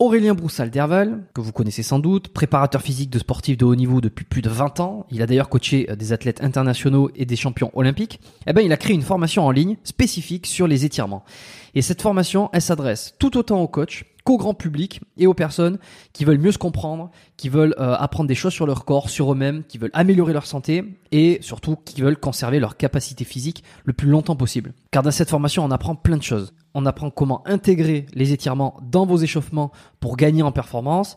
Aurélien Broussal-Derval, que vous connaissez sans doute, préparateur physique de sportifs de haut niveau depuis plus de 20 ans, il a d'ailleurs coaché euh, des athlètes internationaux et des champions olympiques, eh ben, il a créé une formation en ligne spécifique sur les étirements. Et cette formation, elle s'adresse tout autant aux coachs qu'au grand public et aux personnes qui veulent mieux se comprendre, qui veulent euh, apprendre des choses sur leur corps, sur eux-mêmes, qui veulent améliorer leur santé et surtout qui veulent conserver leur capacité physique le plus longtemps possible. Car dans cette formation, on apprend plein de choses. On apprend comment intégrer les étirements dans vos échauffements pour gagner en performance,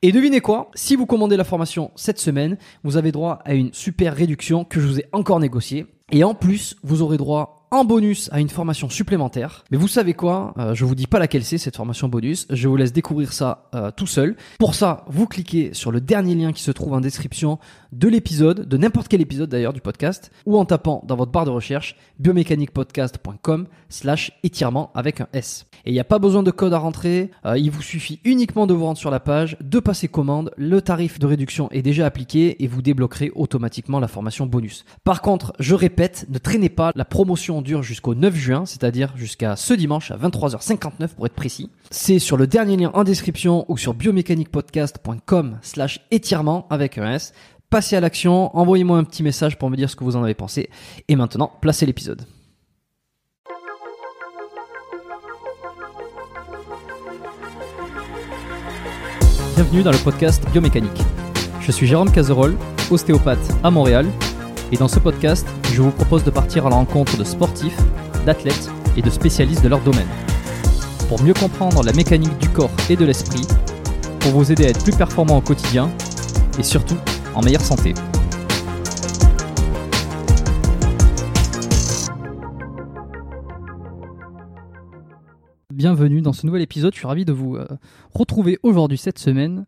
et devinez quoi Si vous commandez la formation cette semaine, vous avez droit à une super réduction que je vous ai encore négociée. Et en plus, vous aurez droit en bonus à une formation supplémentaire. Mais vous savez quoi euh, Je vous dis pas laquelle c'est cette formation bonus. Je vous laisse découvrir ça euh, tout seul. Pour ça, vous cliquez sur le dernier lien qui se trouve en description de l'épisode, de n'importe quel épisode d'ailleurs du podcast, ou en tapant dans votre barre de recherche biomécaniquepodcast.com slash étirement avec un S. Et il n'y a pas besoin de code à rentrer, euh, il vous suffit uniquement de vous rendre sur la page, de passer commande, le tarif de réduction est déjà appliqué et vous débloquerez automatiquement la formation bonus. Par contre, je répète, ne traînez pas, la promotion dure jusqu'au 9 juin, c'est-à-dire jusqu'à ce dimanche à 23h59 pour être précis. C'est sur le dernier lien en description ou sur biomécaniquepodcast.com slash étirement avec un S passez à l'action, envoyez-moi un petit message pour me dire ce que vous en avez pensé. Et maintenant, placez l'épisode. Bienvenue dans le podcast Biomécanique. Je suis Jérôme Cazerolle, ostéopathe à Montréal, et dans ce podcast, je vous propose de partir à la rencontre de sportifs, d'athlètes et de spécialistes de leur domaine. Pour mieux comprendre la mécanique du corps et de l'esprit, pour vous aider à être plus performant au quotidien, et surtout en meilleure santé. Bienvenue dans ce nouvel épisode, je suis ravi de vous euh, retrouver aujourd'hui cette semaine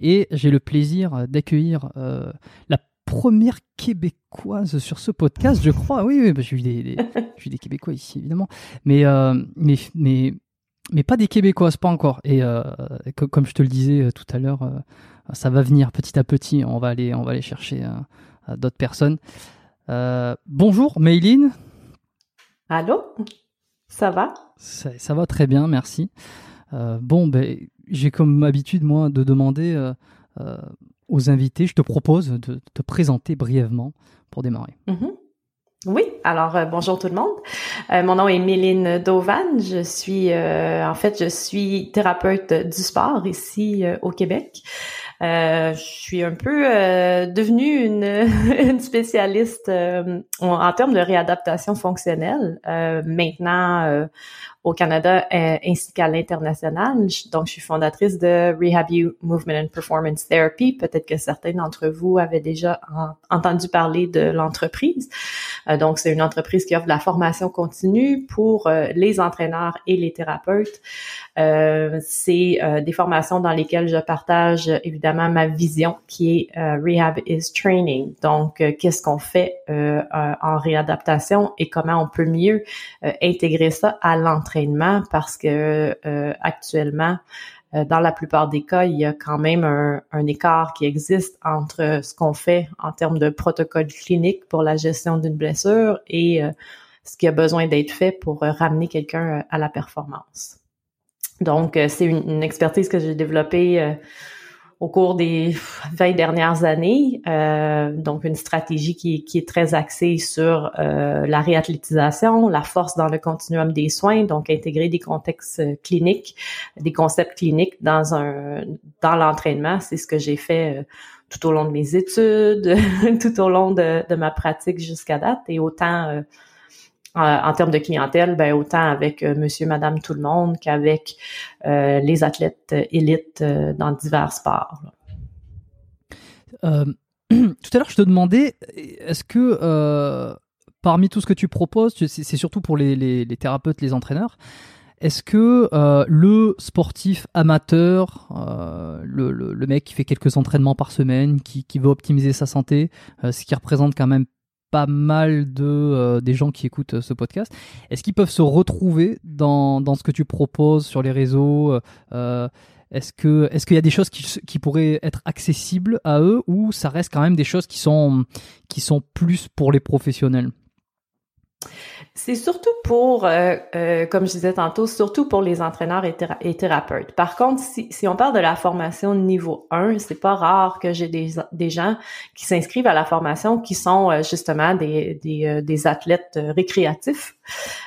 et j'ai le plaisir d'accueillir euh, la première québécoise sur ce podcast, je crois. Oui, oui, bah, j'ai eu des, des, Québécois ici, évidemment. Mais, euh, mais, mais, mais pas des Québécoises, pas encore. Et comme je te le disais tout à l'heure, ça va venir petit à petit. On va aller, on va aller chercher euh, d'autres personnes. Euh, bonjour, Mayline. Allô? Ça va? Ça, va très bien, merci. Euh, bon, ben, j'ai comme habitude, moi, de demander aux invités, je te propose de te présenter brièvement pour démarrer. Mm-hmm. Oui, alors bonjour tout le monde. mon nom est Méline Dovan. Je suis, en fait, je suis thérapeute du sport ici au Québec. Euh, je suis un peu euh, devenue une, une spécialiste euh, en, termes de réadaptation fonctionnelle. maintenant, au Canada euh, ainsi qu'à l'international. Donc, je suis fondatrice de Rehab You Movement and Performance Therapy. Peut-être que certains d'entre vous avaient déjà entendu parler de l'entreprise. Euh, donc, c'est une entreprise qui offre de la formation continue pour euh, les entraîneurs et les thérapeutes. c'est des formations dans lesquelles je partage évidemment ma vision qui est Rehab is Training. Donc, qu'est-ce qu'on fait en réadaptation et comment on peut mieux intégrer ça à l'entraînement parce que euh, actuellement, euh, dans la plupart des cas, il y a quand même un, écart qui existe entre ce qu'on fait en termes de protocole clinique pour la gestion d'une blessure et euh, ce qui a besoin d'être fait pour ramener quelqu'un à la performance. Donc, c'est une, expertise que j'ai développée au cours des 20 dernières années. Euh, donc, une stratégie qui, est très axée sur euh, la réathlétisation, la force dans le continuum des soins, donc intégrer des contextes cliniques, des concepts cliniques dans un dans l'entraînement. C'est ce que j'ai fait euh, tout au long de mes études, tout au long de, de ma pratique jusqu'à date, et autant euh, en termes de clientèle, ben autant avec euh, monsieur, madame, tout le monde qu'avec euh, les athlètes élites euh, dans divers sports. tout à l'heure, je te demandais, est-ce que parmi tout ce que tu proposes, c'est surtout pour les, thérapeutes, les entraîneurs, est-ce que le sportif amateur, le, mec qui fait quelques entraînements par semaine, qui veut optimiser sa santé, ce qui représente quand même pas mal de euh, des gens qui écoutent euh, ce podcast. Est-ce qu'ils peuvent se retrouver dans, dans ce que tu proposes sur les réseaux euh, Est-ce que est-ce qu'il y a des choses qui, qui pourraient être accessibles à eux ou ça reste quand même des choses qui sont qui sont plus pour les professionnels? C'est surtout pour, euh, euh, comme je disais tantôt, surtout pour les entraîneurs et, thérapeutes. Par contre, si, on parle de la formation niveau 1, c'est pas rare que j'ai des, gens qui s'inscrivent à la formation qui sont euh, justement des, des, athlètes récréatifs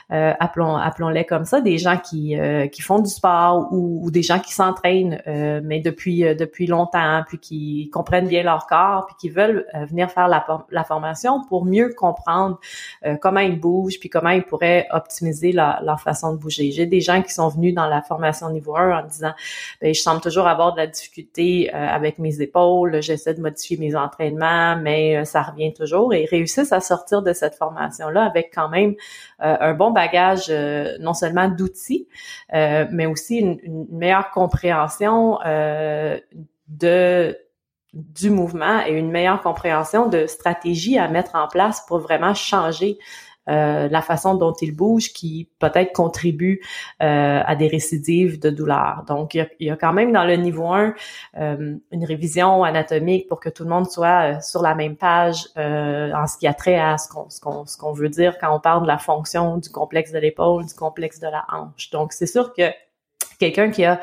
appelons appelons-les comme ça, des gens qui qui font du sport ou, des gens qui s'entraînent mais depuis depuis longtemps puis qui comprennent bien leur corps puis qui veulent venir faire la, la formation pour mieux comprendre comment ils bougent puis comment ils pourraient optimiser leur façon de bouger. J'ai des gens qui sont venus dans la formation niveau 1 en disant ben je semble toujours avoir de la difficulté avec mes épaules, j'essaie de modifier mes entraînements mais ça revient toujours et réussissent à sortir de cette formation là avec quand même euh, un bon bagage euh, non seulement d'outils, euh, mais aussi une, une meilleure compréhension de du mouvement et une meilleure compréhension de stratégies à mettre en place pour vraiment changer euh, la façon dont il bouge qui peut-être contribue euh, à des récidives de douleur. Donc, il y, a, quand même dans le niveau 1 euh, une révision anatomique pour que tout le monde soit sur la même page en ce qui a trait à ce qu'on ce qu'on ce qu'on veut dire quand on parle de la fonction du complexe de l'épaule, du complexe de la hanche. Donc, c'est sûr que quelqu'un qui a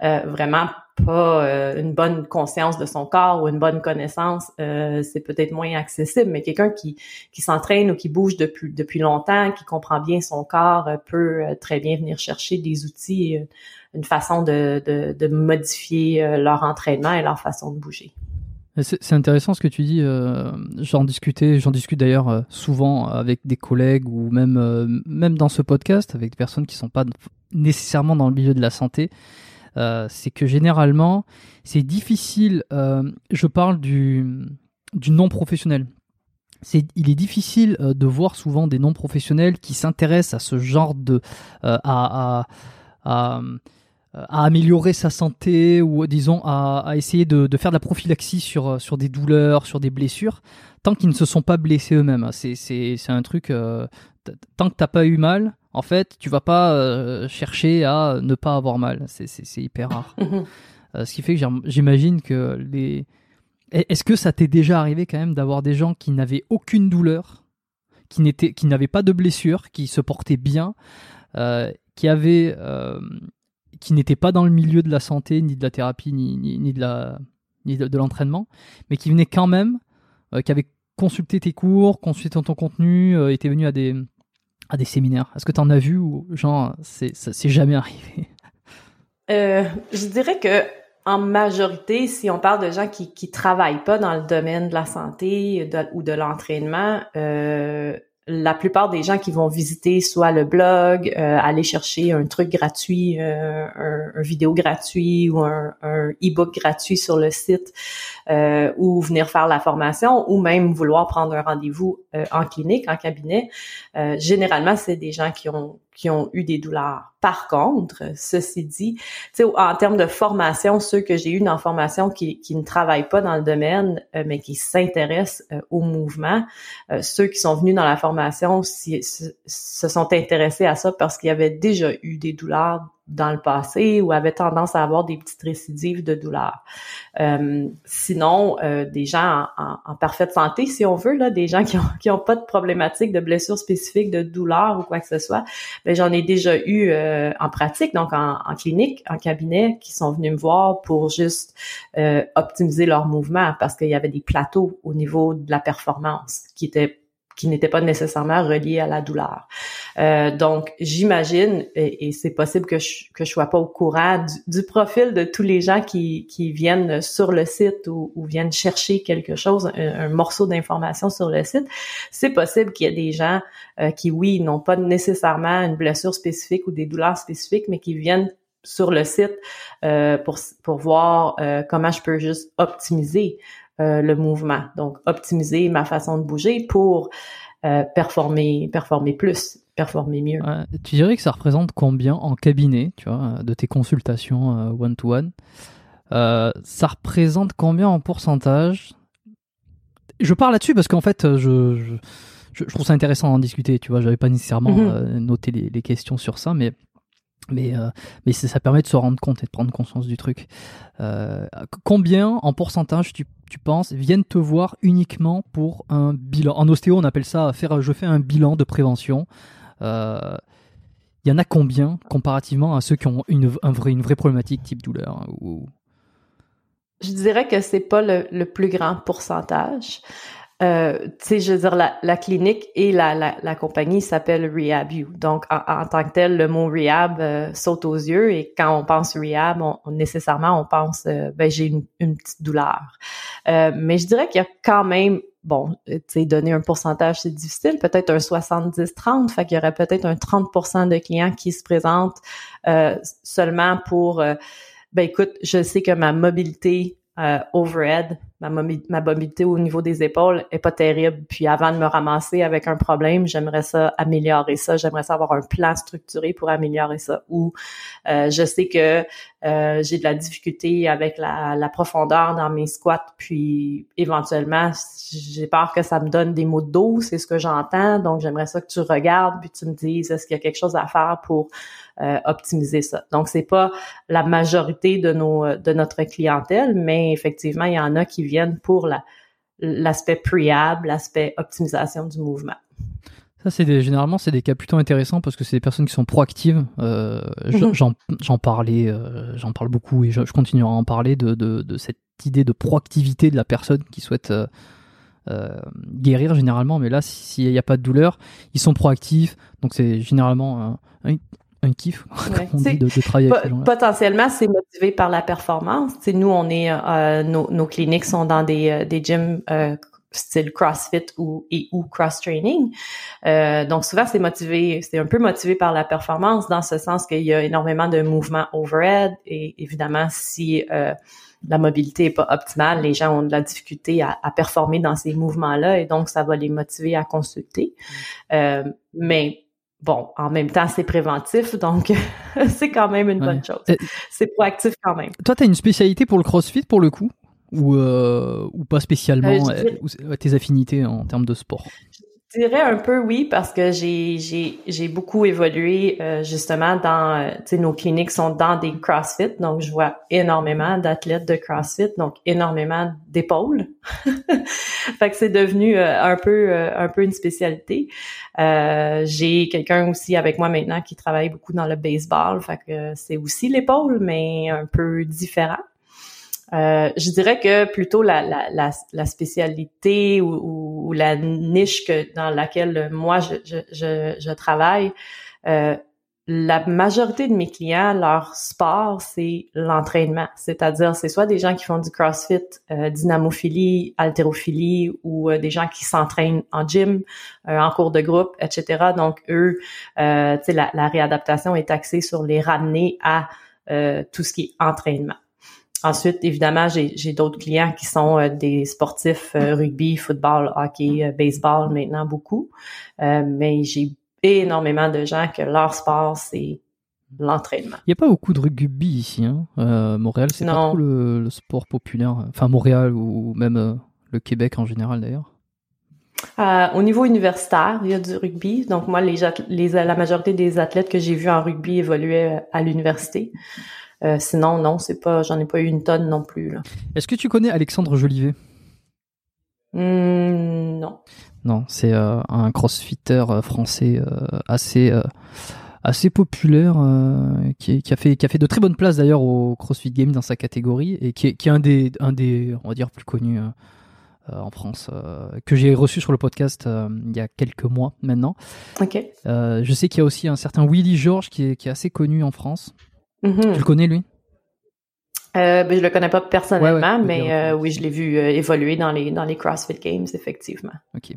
vraiment pas euh, une bonne conscience de son corps ou une bonne connaissance, euh, c'est peut-être moins accessible. Mais quelqu'un qui, qui s'entraîne ou qui bouge depuis, depuis longtemps, qui comprend bien son corps, euh, peut très bien venir chercher des outils, une façon de, de, de modifier leur entraînement et leur façon de bouger. C'est intéressant ce que tu dis. j'en discutais, j'en discute d'ailleurs souvent avec des collègues ou même même dans ce podcast avec des personnes qui sont pas nécessairement dans le milieu de la santé euh, c'est que généralement, c'est difficile, euh, je parle du, du non professionnel. C'est, il est difficile euh, de voir souvent des non professionnels qui s'intéressent à ce genre de à, à, à, améliorer sa santé ou disons à, essayer de, faire de la prophylaxie sur sur des douleurs, sur des blessures, tant qu'ils ne se sont pas blessés eux-mêmes. C'est un truc tant que t'as pas eu mal, en fait, tu vas pas euh, chercher à ne pas avoir mal. C'est hyper rare. Mhm. Euh, ce qui fait que j'imagine que les. Est-ce que ça t'est déjà arrivé quand même d'avoir des gens qui n'avaient aucune douleur, qui n'étaient, qui n'avaient pas de blessure, qui se portaient bien, euh, qui avaient, qui n'étaient pas dans le milieu de la santé, ni de la thérapie, ni, ni, de la, ni de, l'entraînement, mais qui venaient quand même, qui avaient consulté tes cours, consulté ton contenu, étaient venus à des à des séminaires. Est-ce que tu en as vu ou genre c'est c'est jamais arrivé? Euh, Je dirais que en majorité, si on parle de gens qui qui travaillent pas dans le domaine de la santé ou de l'entraînement, euh, la plupart des gens qui vont visiter soit le blog, euh, aller chercher un truc gratuit, euh, un, vidéo gratuit ou un, un e-book gratuit sur le site, euh, ou venir faire la formation, ou même vouloir prendre un rendez-vous en clinique, en cabinet, généralement c'est des gens qui ont qui ont eu des douleurs. Par contre, ceci dit, en termes de formation, ceux que j'ai eu dans formation qui, qui ne travaillent pas dans le domaine, euh, mais qui s'intéressent euh, au mouvement, euh, ceux qui sont venus dans la formation se sont intéressés à ça parce qu'ils avaient déjà eu des douleurs dans le passé ou avaient tendance à avoir des petites récidives de douleur. Euh, sinon, euh, des gens en, parfaite santé, si on veut, là, des gens qui ont, qui ont pas de problématique de blessures spécifiques, de douleur ou quoi que ce soit, ben, j'en ai déjà eu euh, en pratique, donc en, en, clinique, en cabinet, qui sont venus me voir pour juste optimiser leur mouvement parce qu'il y avait des plateaux au niveau de la performance qui étaient qui n'étaient pas nécessairement reliés à la douleur. Euh, donc, j'imagine, et, c'est possible que je que je sois pas au courant du, profil de tous les gens qui, qui viennent sur le site ou, viennent chercher quelque chose, un, morceau d'information sur le site. C'est possible qu'il y ait des gens euh, qui, oui, n'ont pas nécessairement une blessure spécifique ou des douleurs spécifiques, mais qui viennent sur le site euh, pour, pour voir comment je peux juste optimiser euh, le mouvement. Donc, optimiser ma façon de bouger pour euh, performer, performer plus, performer mieux. tu dirais que ça représente combien en cabinet, tu vois, de tes consultations one-to-one? Ça représente combien en pourcentage? Je parle là-dessus parce qu'en fait, je, je, trouve ça intéressant d'en discuter. Tu vois, j'avais pas nécessairement mhm. noté les, les, questions sur ça, mais mais, euh, mais ça permet de se rendre compte et de prendre conscience du truc. Euh, combien en pourcentage tu, tu, penses viennent te voir uniquement pour un bilan? En ostéo, on appelle ça faire je fais un bilan de prévention. Euh, il y en a combien comparativement à ceux qui ont une, un une vraie problématique type douleur hein. Je dirais que c'est pas le, le, plus grand pourcentage. Euh, tu sais, je veux dire, la, la clinique et la, la, la compagnie s'appelle RehabU. Donc, en, tant que tel, le mot rehab euh, saute aux yeux et quand on pense rehab, on, nécessairement, on pense, euh, ben, j'ai une, une, petite douleur. Euh, mais je dirais qu'il y a quand même, bon, tu sais, donner un pourcentage, c'est difficile, peut-être un 70-30, fait qu'il y aurait peut-être un 30% de clients qui se présentent seulement pour, ben écoute, je sais que ma mobilité overhead ma, ma mobilité au niveau des épaules est pas terrible. Puis avant de me ramasser avec un problème, j'aimerais ça améliorer ça. J'aimerais ça avoir un plan structuré pour améliorer ça. Ou euh, je sais que euh, j'ai de la difficulté avec la, la, profondeur dans mes squats. Puis éventuellement, j'ai peur que ça me donne des maux de dos. C'est ce que j'entends. Donc j'aimerais ça que tu regardes puis tu me dises est-ce qu'il y a quelque chose à faire pour euh, optimiser ça. Donc c'est pas la majorité de nos de notre clientèle, mais effectivement il y en a qui viennent pour l'aspect préhab, l'aspect optimisation du mouvement. Ça, c'est généralement c'est des cas plutôt intéressants parce que c'est des personnes qui sont proactives. Euh, mhm. J'en parlais, euh, j'en parle beaucoup et je, continuerai à en parler de, de, cette idée de proactivité de la personne qui souhaite euh, euh, guérir généralement. Mais là, s'il n'y a pas de douleur, ils sont proactifs. Donc c'est généralement un, kiff de, travailler avec gens Potentiellement, c'est motivé par la performance. nous, on est, euh, nos, nos, cliniques sont dans des, euh, des gyms euh, style CrossFit ou et ou cross training. donc souvent c'est motivé, c'est un peu motivé par la performance dans ce sens qu'il y a énormément de mouvements overhead et évidemment si la mobilité est pas optimale, les gens ont de la difficulté à, à performer dans ces mouvements-là et donc ça va les motiver à consulter. Mm. mais bon, en même temps, c'est préventif, donc c'est quand même une bonne chose. Euh, c'est proactif quand même. Toi, tu as une spécialité pour le CrossFit pour le coup? Ou, euh, ou pas spécialement? Euh, tes affinités en termes de sport? je dirais un peu oui parce que j'ai j'ai j'ai beaucoup évolué euh, justement dans euh, tu nos cliniques sont dans des CrossFit donc je vois énormément d'athlètes de CrossFit donc énormément d'épaules. fait que c'est devenu euh, un peu un peu une spécialité. j'ai quelqu'un aussi avec moi maintenant qui travaille beaucoup dans le baseball fait que c'est aussi l'épaule mais un peu différent. Euh, je dirais que plutôt la, la, la, spécialité ou, ou, la niche que, dans laquelle moi je, je, je, je travaille, euh, la majorité de mes clients, leur sport, c'est l'entraînement. C'est-à-dire, c'est soit des gens qui font du CrossFit, euh, dynamophilie, haltérophilie, ou euh, des gens qui s'entraînent en gym, euh, en cours de groupe, etc. Donc, eux, euh, la, la réadaptation est axée sur les ramener à tout ce qui est entraînement. Ensuite, évidemment, j'ai d'autres clients qui sont euh, des sportifs euh, rugby, football, hockey, euh, baseball maintenant beaucoup. mais j'ai énormément de gens que leur sport, c'est l'entraînement. Il n'y a pas beaucoup de rugby ici. Hein? Montréal, c'est pas trop le, sport populaire. Enfin, Montréal ou même le Québec en général d'ailleurs. au niveau universitaire, il y a du rugby. Donc moi, les, les la majorité des athlètes que j'ai vus en rugby évoluaient à l'université. Sinon, non, c'est pas, j'en ai pas eu une tonne non plus. Est-ce que tu connais Alexandre Jolivet? Hmm, non. Non, c'est euh, un crossfitter euh, français euh, assez assez populaire qui, a fait qui a fait de très bonnes places d'ailleurs au CrossFit Games dans sa catégorie et qui est, qui est un des un des on va dire plus connus en France que j'ai reçu sur le podcast il y a quelques mois maintenant. Ok. je sais qu'il y a aussi un certain Willy George qui est qui est assez connu en France. Mm-hmm. Tu le connais lui? Euh, ben, je le connais pas personnellement, mais euh, oui, je l'ai vu euh, évoluer dans les, dans les CrossFit Games, effectivement. Ok.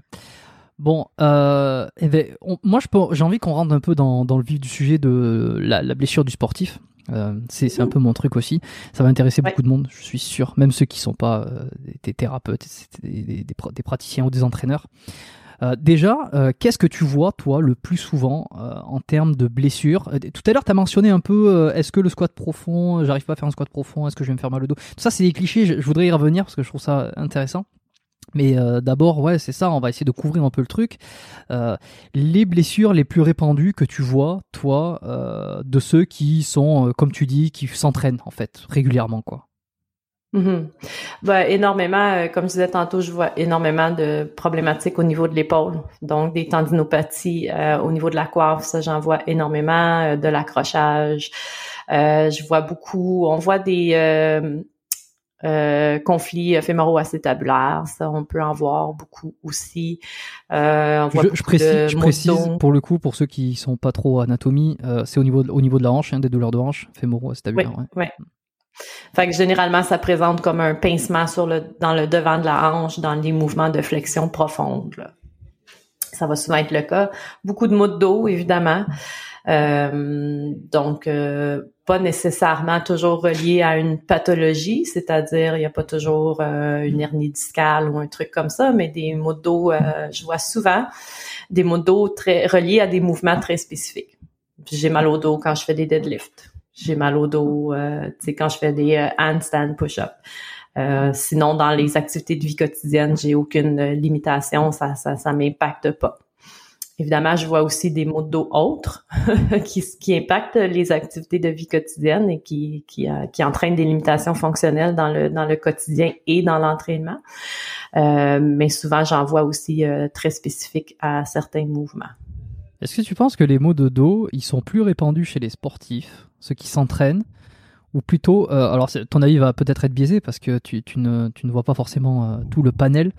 Bon, euh, eh ben, moi, j'ai envie qu'on rentre un peu dans, dans, le vif du sujet de la, la blessure du sportif. c'est un peu mon truc aussi. Ça va intéresser beaucoup de monde, je suis sûr. Même ceux qui sont pas des thérapeutes, des, des, des, praticiens ou des entraîneurs. Euh, déjà, euh, qu'est-ce que tu vois, toi, le plus souvent euh, en termes de blessures Tout à l'heure, tu as mentionné un peu, est-ce que le squat profond, j'arrive pas à faire un squat profond, est-ce que je vais me faire mal au dos Tout ça, c'est des clichés, je, voudrais y revenir parce que je trouve ça intéressant. Mais d'abord, ouais, c'est ça, on va essayer de couvrir un peu le truc. les blessures les plus répandues que tu vois, toi, de ceux qui sont, comme tu dis, qui s'entraînent, en fait, régulièrement, quoi. Mm énormément, comme je disais tantôt, je vois énormément de problématiques au niveau de l'épaule. Donc, des tendinopathies euh, au niveau de la coiffe, ça, j'en vois énormément, euh, de l'accrochage. Euh, je vois beaucoup, on voit des conflits fémoro-acétabulaires, ça, on peut en voir beaucoup aussi. je, précise, je précise pour le coup, pour ceux qui sont pas trop anatomie, c'est au niveau, de, au niveau de la hanche, hein, des douleurs de hanche, fémoro-acétabulaires. Oui, ouais. Fait que généralement, ça présente comme un pincement sur le, dans le devant de la hanche, dans les mouvements de flexion profonde. Ça va souvent être le cas. Beaucoup de maux de dos, évidemment. Euh, donc, euh, pas nécessairement toujours relié à une pathologie, c'est-à-dire il n'y a pas toujours euh, une hernie discale ou un truc comme ça, mais des maux de dos, je vois souvent des maux de dos très reliés à des mouvements très spécifiques. J'ai mal au dos quand je fais des deadlifts j'ai mal au dos, euh, quand je fais des euh, handstand push-up. Euh, sinon, dans les activités de vie quotidienne, j'ai aucune limitation, ça, ça, ça m'impacte pas. Évidemment, je vois aussi des maux de dos autres qui, qui impactent les activités de vie quotidienne et qui, qui, qui entraînent des limitations fonctionnelles dans le, dans le quotidien et dans l'entraînement. mais souvent, j'en vois aussi très spécifiques à certains mouvements. Est-ce que tu penses que les maux de dos, ils sont plus répandus chez les sportifs, ceux qui s'entraînent, ou plutôt, euh, alors ton avis va peut-être être biaisé parce que tu, ne, tu ne vois pas forcément euh, tout le panel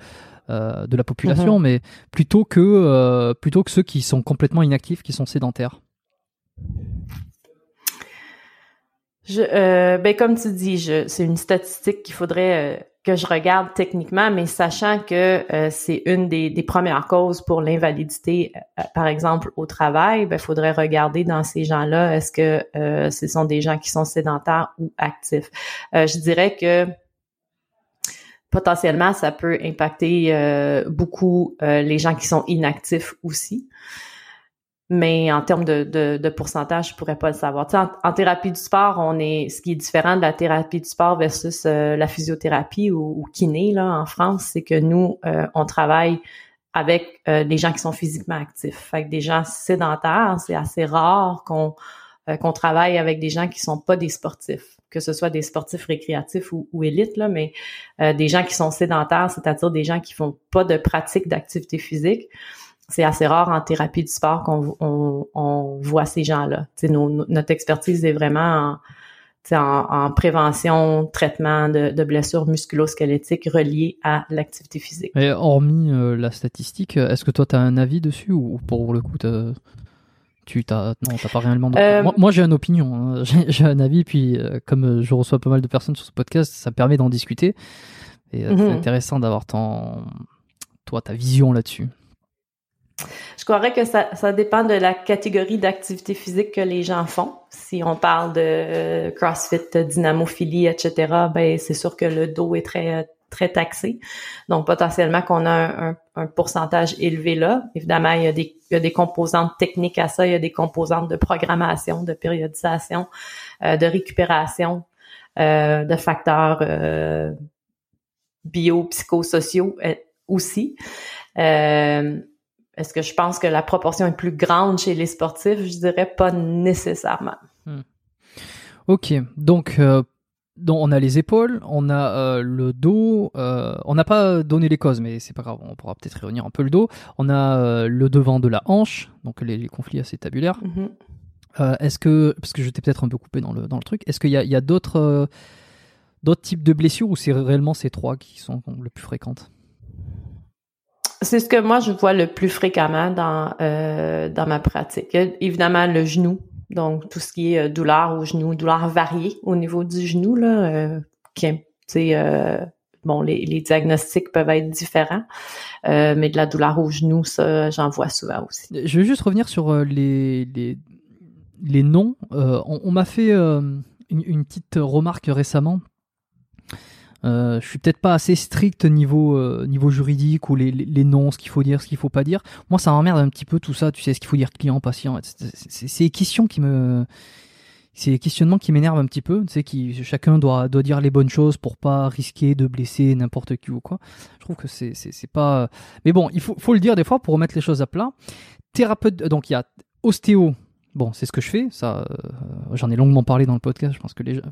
euh, de la population, mhm. mais plutôt que, plutôt que ceux qui sont complètement inactifs, qui sont sédentaires? Je, ben comme tu dis, c'est une statistique qu'il faudrait que je regarde techniquement, mais sachant que euh, c'est une des, premières causes pour l'invalidité, euh, par exemple au travail, il ben, faudrait regarder dans ces gens-là, est-ce que euh, ce sont des gens qui sont sédentaires ou actifs. je dirais que potentiellement, ça peut impacter beaucoup les gens qui sont inactifs aussi mais en termes de, de, de, pourcentage, je pourrais pas le savoir. en, thérapie du sport, on est ce qui est différent de la thérapie du sport versus euh, la physiothérapie ou, kiné là en France, c'est que nous euh, on travaille avec euh, des gens qui sont physiquement actifs. Fait que des gens sédentaires, c'est assez rare qu'on qu'on travaille avec des gens qui sont pas des sportifs, que ce soit des sportifs récréatifs ou, ou élites là, mais des gens qui sont sédentaires, c'est-à-dire des gens qui font pas de pratique d'activité physique c'est assez rare en thérapie du sport qu'on on, voit ces gens-là. notre expertise est vraiment en, en, prévention, traitement de, blessures musculo-squelettiques reliées à l'activité physique. Et hormis euh, la statistique, est-ce que toi, tu as un avis dessus ou pour le coup, tu t'as non, t'as pas réellement. Euh, moi, j'ai une opinion, hein. j'ai un avis, puis euh, comme je reçois pas mal de personnes sur ce podcast, ça permet d'en discuter. Et c'est mhm. intéressant d'avoir ton, toi, ta vision là-dessus. Je croirais que ça, ça dépend de la catégorie d'activité physique que les gens font. Si on parle de euh, CrossFit, dynamophilie, etc., ben c'est sûr que le dos est très très taxé. Donc potentiellement qu'on a un, un, pourcentage élevé là. Évidemment, il y, a des, il y a des composantes techniques à ça, il y a des composantes de programmation, de périodisation, euh, de récupération, euh, de facteurs euh, bio, psychosociaux aussi. Est-ce que je pense que la proportion est plus grande chez les sportifs? Je dirais pas nécessairement. Hmm. Ok, donc on a les épaules, on a euh, le dos, euh, on n'a pas donné les causes, mais c'est pas grave, on pourra peut-être réunir un peu le dos. On a euh, le devant de la hanche, donc les, conflits assez tabulaires. Mm-hmm. est-ce que, parce que je t'ai peut-être un peu coupé dans le, dans le truc, est-ce qu'il y a, d'autres, d'autres types de blessures ou c'est réellement ces trois qui sont le plus fréquentes? C'est ce que moi je vois le plus fréquemment dans dans ma pratique. Évidemment le genou, donc, tout ce qui est euh, douleur au genou, douleur variée au niveau du genou, là, euh, euh, bon, les, diagnostics peuvent être différents, euh, mais de la douleur au genou, ça, j'en vois souvent aussi. Je veux juste revenir sur les, les, les noms. on, m'a fait une, une, petite remarque récemment euh, je suis peut-être pas assez strict niveau euh, niveau juridique ou les, les, noms, ce qu'il faut dire, ce qu'il faut pas dire. Moi, ça m'emmerde un petit peu tout ça. Tu sais ce qu'il faut dire client, patient. C'est des questions qui me c'est des questionnements qui m'énervent un petit peu. Tu sais, qui chacun doit doit dire les bonnes choses pour pas risquer de blesser n'importe qui ou quoi. Je trouve que c'est c'est pas. Mais bon, il faut faut le dire des fois pour remettre les choses à plat. Thérapeute, donc il y a ostéo Bon, c'est ce que je fais. Ça, euh, j'en ai longuement parlé dans le podcast. Je pense que les gens,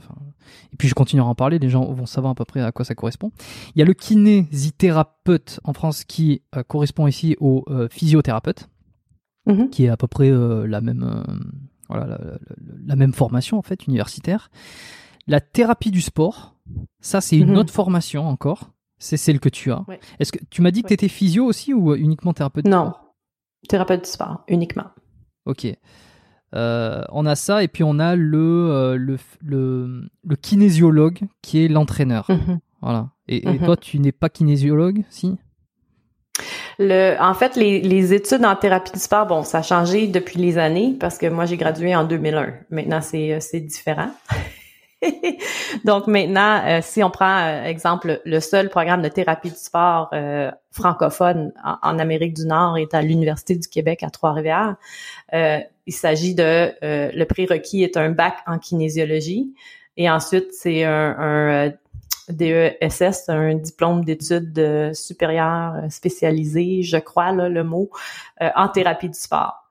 et puis je continuerai à en parler. Les gens vont savoir à peu près à quoi ça correspond. Il y a le kinésithérapeute en France qui euh, correspond ici au euh, physiothérapeute, mm-hmm. qui est à peu près la même, voilà, la, même formation en fait universitaire. La thérapie du sport, ça c'est une mm-hmm. autre formation encore. C'est celle que tu as. Est-ce que tu m'as dit que tu étais physio aussi ou uniquement thérapeute Non, thérapeute du sport uniquement. Ok. Euh, on a ça et puis on a le, euh, le, le, kinésiologue qui est l'entraîneur. Mhm. Voilà. Et, mhm. toi, tu n'es pas kinésiologue, si? Le, en fait, les, les, études en thérapie du sport, bon, ça a changé depuis les années parce que moi, j'ai gradué en 2001. Maintenant, c'est, euh, c'est différent. Donc maintenant, euh, si on prend euh, exemple le seul programme de thérapie du sport euh, francophone en, Amérique du Nord est à l'Université du Québec à Trois-Rivières, il s'agit de le prérequis est un bac en kinésiologie et ensuite c'est un, un DESS, un diplôme d'études supérieures spécialisées, je crois là, le mot, en thérapie du sport.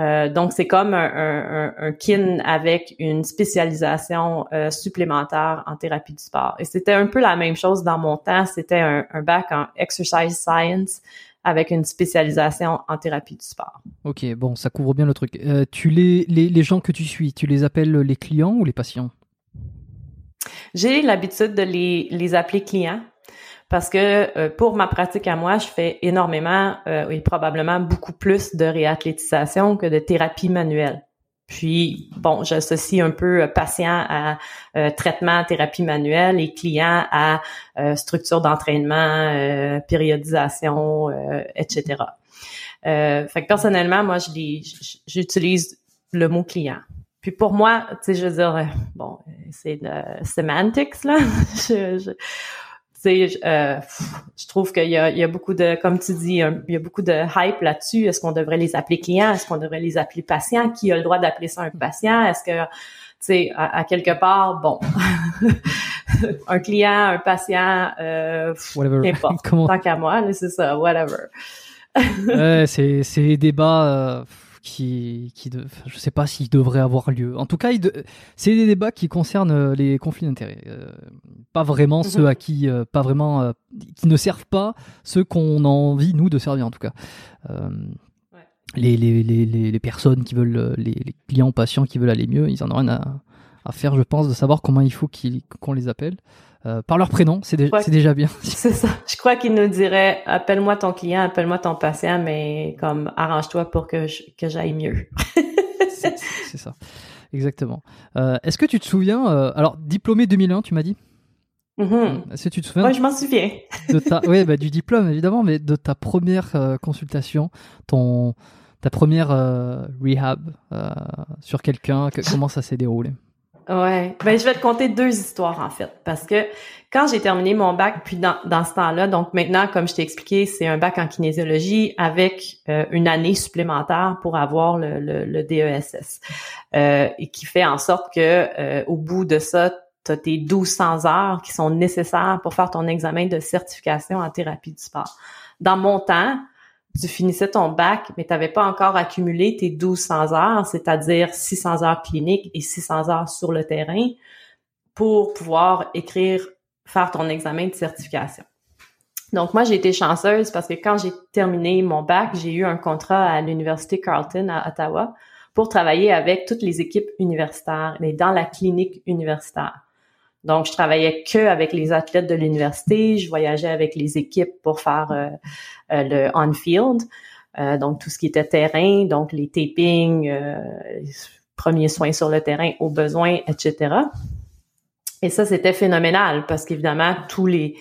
Euh, donc, c'est comme un, un, kin avec une spécialisation euh, supplémentaire en thérapie du sport. Et c'était un peu la même chose dans mon temps. C'était un, bac en exercise science avec une spécialisation en thérapie du sport. Ok, bon, ça couvre bien le truc. Euh, tu les, les, les gens que tu suis, tu les appelles les clients ou les patients? J'ai l'habitude de les, les appeler clients parce que euh, pour ma pratique à moi, je fais énormément euh, et probablement beaucoup plus de réathlétisation que de thérapie manuelle. Puis, bon, j'associe un peu euh, patient à traitement, thérapie manuelle et client à structure d'entraînement, périodisation, etc. fait que personnellement, moi, je j'utilise le mot client. Puis pour moi, tu sais, je veux dire, bon, c'est de semantics là. je, sais, euh, je trouve qu'il y a, il y a beaucoup de, comme tu dis, il y a beaucoup de hype là-dessus. Est-ce qu'on devrait les appeler clients? Est-ce qu'on devrait les appeler patients? Qui a le droit d'appeler ça un patient? Est-ce que, tu sais, à, quelque part, bon, un client, un patient, euh, whatever. tant qu'à moi, c'est ça, whatever. ouais, c'est, c'est des débats. Euh qui, qui de, je sais pas s'il devrait avoir lieu. En tout cas, c'est des débats qui concernent euh, les conflits d'intérêts, euh, pas vraiment ceux mhm. à qui, euh, pas vraiment, qui ne servent pas ceux qu'on a envie nous de servir en tout cas. Les, les, les, les, personnes qui veulent, les, clients patients qui veulent aller mieux, ils en ont rien à, à faire, je pense, de savoir comment il faut qu'on les appelle. Euh, par leur prénom, c'est déjà bien. C'est ça. Je crois qu'il nous dirait appelle-moi ton client, appelle-moi ton patient, mais comme arrange-toi pour que que j'aille mieux. c'est ça, exactement. Euh, est-ce que tu te souviens euh, Alors, diplômé 2001, tu m'as dit? Mm-hmm. Est-ce que tu te souviens Oui, je m'en souviens. oui, bah, du diplôme évidemment, mais de ta première consultation, ton ta première rehab sur quelqu'un, comment ça s'est déroulé? Ouais, ben je vais te conter deux histoires en fait, parce que quand j'ai terminé mon bac, puis dans, dans ce temps-là, donc maintenant, comme je t'ai expliqué, c'est un bac en kinésiologie avec euh, une année supplémentaire pour avoir le, le, DESS, euh, et qui fait en sorte que euh, au bout de ça, tu as tes 1200 heures qui sont nécessaires pour faire ton examen de certification en thérapie du sport. Dans mon temps, tu finissais ton bac, mais tu n'avais pas encore accumulé tes 1200 heures, c'est-à-dire 600 heures cliniques et 600 heures sur le terrain pour pouvoir écrire, faire ton examen de certification. Donc moi, j'ai été chanceuse parce que quand j'ai terminé mon bac, j'ai eu un contrat à l'Université Carleton à Ottawa pour travailler avec toutes les équipes universitaires, mais dans la clinique universitaire. Donc, je travaillais que avec les athlètes de l'université, je voyageais avec les équipes pour faire euh, euh, le on-field, euh, donc tout ce qui était terrain, donc les tapings, premiers soins sur le terrain au besoin, etc. Et ça, c'était phénoménal parce qu'évidemment, tous les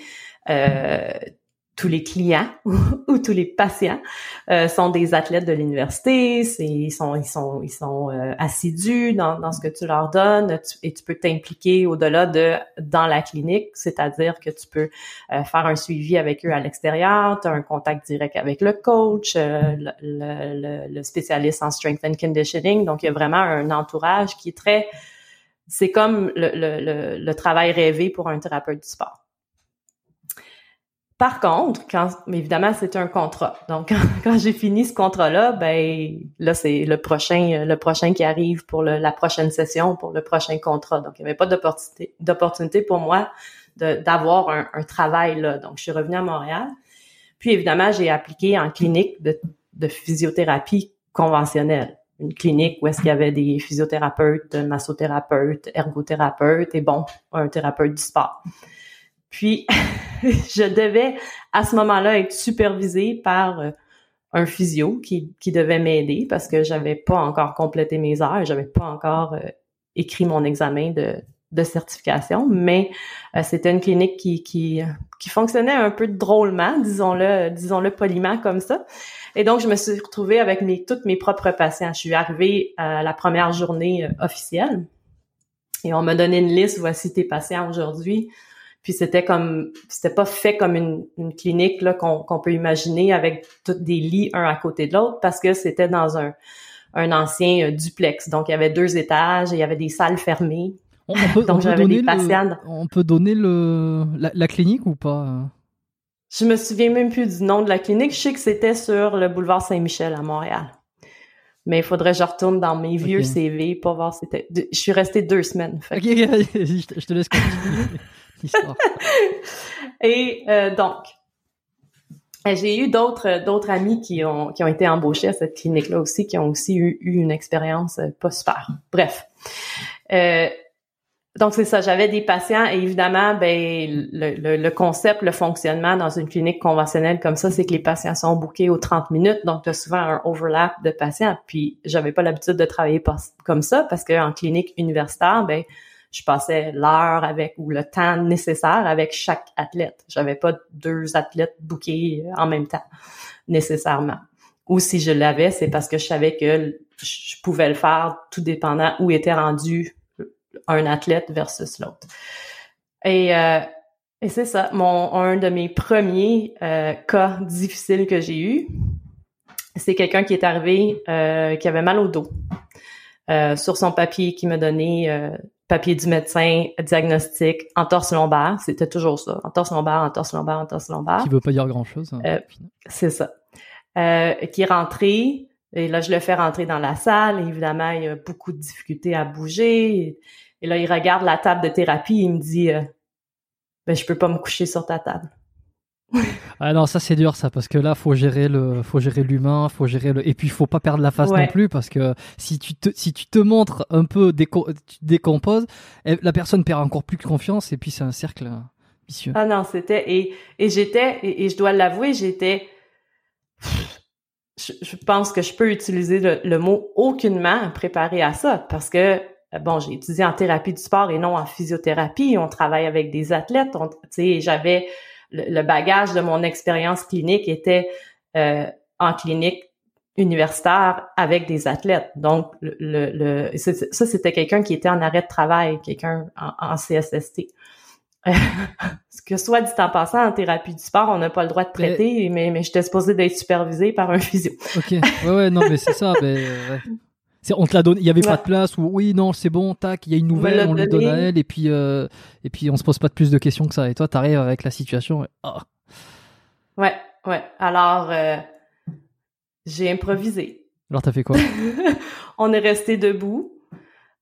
tous les clients ou, tous les patients euh, sont des athlètes de l'université, ils sont ils sont ils sont euh, assidus dans, dans ce que tu leur donnes et tu peux t'impliquer au-delà de dans la clinique, c'est-à-dire que tu peux euh, faire un suivi avec eux à l'extérieur, tu as un contact direct avec le coach, le, le, le, spécialiste en strength and conditioning, donc il y a vraiment un entourage qui est très c'est comme le, le, le travail rêvé pour un thérapeute du sport. Par contre, quand évidemment c'est un contrat. Donc quand, j'ai fini ce contrat-là, ben là c'est le prochain le prochain qui arrive pour la prochaine session pour le prochain contrat. Donc il n'y avait pas d'opportunité d'opportunité pour moi d'avoir un, travail là. Donc je suis revenue à Montréal. Puis évidemment j'ai appliqué en clinique de, de physiothérapie conventionnelle une clinique où est-ce qu'il y avait des physiothérapeutes, massothérapeutes, ergothérapeutes et bon, un thérapeute du sport. Puis, je devais à ce moment-là être supervisée par euh, un physio qui, qui devait m'aider parce que j'avais pas encore complété mes heures, j'avais pas encore euh, écrit mon examen de, de certification, mais euh, c'était une clinique qui, qui, qui fonctionnait un peu drôlement, disons-le, disons-le poliment comme ça. Et donc, je me suis retrouvée avec mes, toutes mes propres patients. Je suis arrivée à la première journée officielle et on m'a donné une liste, voici tes patients aujourd'hui. Puis c'était comme, c'était pas fait comme une, une clinique là qu'on peut imaginer avec tous des lits un à côté de l'autre parce que c'était dans un, un ancien euh, duplex. Donc il y avait deux étages et il y avait des salles fermées. On, peut, Donc j'avais des patients. on peut donner le la, clinique ou pas? Je me souviens même plus du nom de la clinique. Je sais que c'était sur le boulevard Saint-Michel à Montréal. Mais il faudrait que je retourne dans mes vieux CV pour voir si c'était. Je suis restée deux semaines. Ok, je te laisse continuer. Et euh, donc, euh, j'ai eu d'autres d'autres amis qui ont qui ont été embauchés à cette clinique là aussi qui ont aussi eu, une expérience euh, pas super. Bref. donc c'est ça, j'avais des patients et évidemment ben le, le, concept, le fonctionnement dans une clinique conventionnelle comme ça, c'est que les patients sont bookés aux 30 minutes, donc tu as souvent un overlap de patients. Puis j'avais pas l'habitude de travailler comme ça parce qu'en clinique universitaire, ben je passais l'heure avec ou le temps nécessaire avec chaque athlète. J'avais pas deux athlètes bookés en même temps nécessairement. Ou si je l'avais, c'est parce que je savais que je pouvais le faire tout dépendant où était rendu un athlète versus l'autre. Et, euh, et c'est ça, mon un de mes premiers euh, cas difficiles que j'ai eu, c'est quelqu'un qui est arrivé euh, qui avait mal au dos. sur son papier qui me donnait papier du médecin, diagnostic, entorse lombaire, c'était toujours ça, entorse lombaire, entorse lombaire, entorse lombaire. Qui veut pas dire grand-chose. Hein, euh, c'est ça. Euh, qui est rentré, et là je le fais rentrer dans la salle, évidemment il y a beaucoup de difficultés à bouger, et, là il regarde la table de thérapie, il me dit euh, ben je peux pas me coucher sur ta table ah non, ça c'est dur ça parce que là faut gérer le faut gérer l'humain, faut gérer le et puis il faut pas perdre la face non plus parce que si tu te si tu te montres un peu déco... tu décomposes, eh, la personne perd encore plus de confiance et puis c'est un cercle vicieux. Ah non, c'était et et j'étais et, je dois l'avouer, j'étais je, pense que je peux utiliser le, le, mot aucunement préparé à ça parce que bon, j'ai étudié en thérapie du sport et non en physiothérapie, on travaille avec des athlètes, tu sais, j'avais le, bagage de mon expérience clinique était euh, en clinique universitaire avec des athlètes. Donc, le, le, ça, c'était quelqu'un qui était en arrêt de travail, quelqu'un en, CSST. Ce que soit dit en passant, en thérapie du sport, on n'a pas le droit de traiter, mais, mais, j'étais supposée d'être supervisé par un physio. OK. Ouais, ouais, non, mais c'est ça. mais, C'est on te l'a donné, il y avait pas de place ou oui non c'est bon, tac, il y a une nouvelle, on, lui donne à elle et puis euh, et puis on se pose pas de plus de questions que ça. Et toi t'arrives avec la situation. Oh. Ouais ouais. Alors euh, j'ai improvisé. Alors t'as fait quoi? On est resté debout.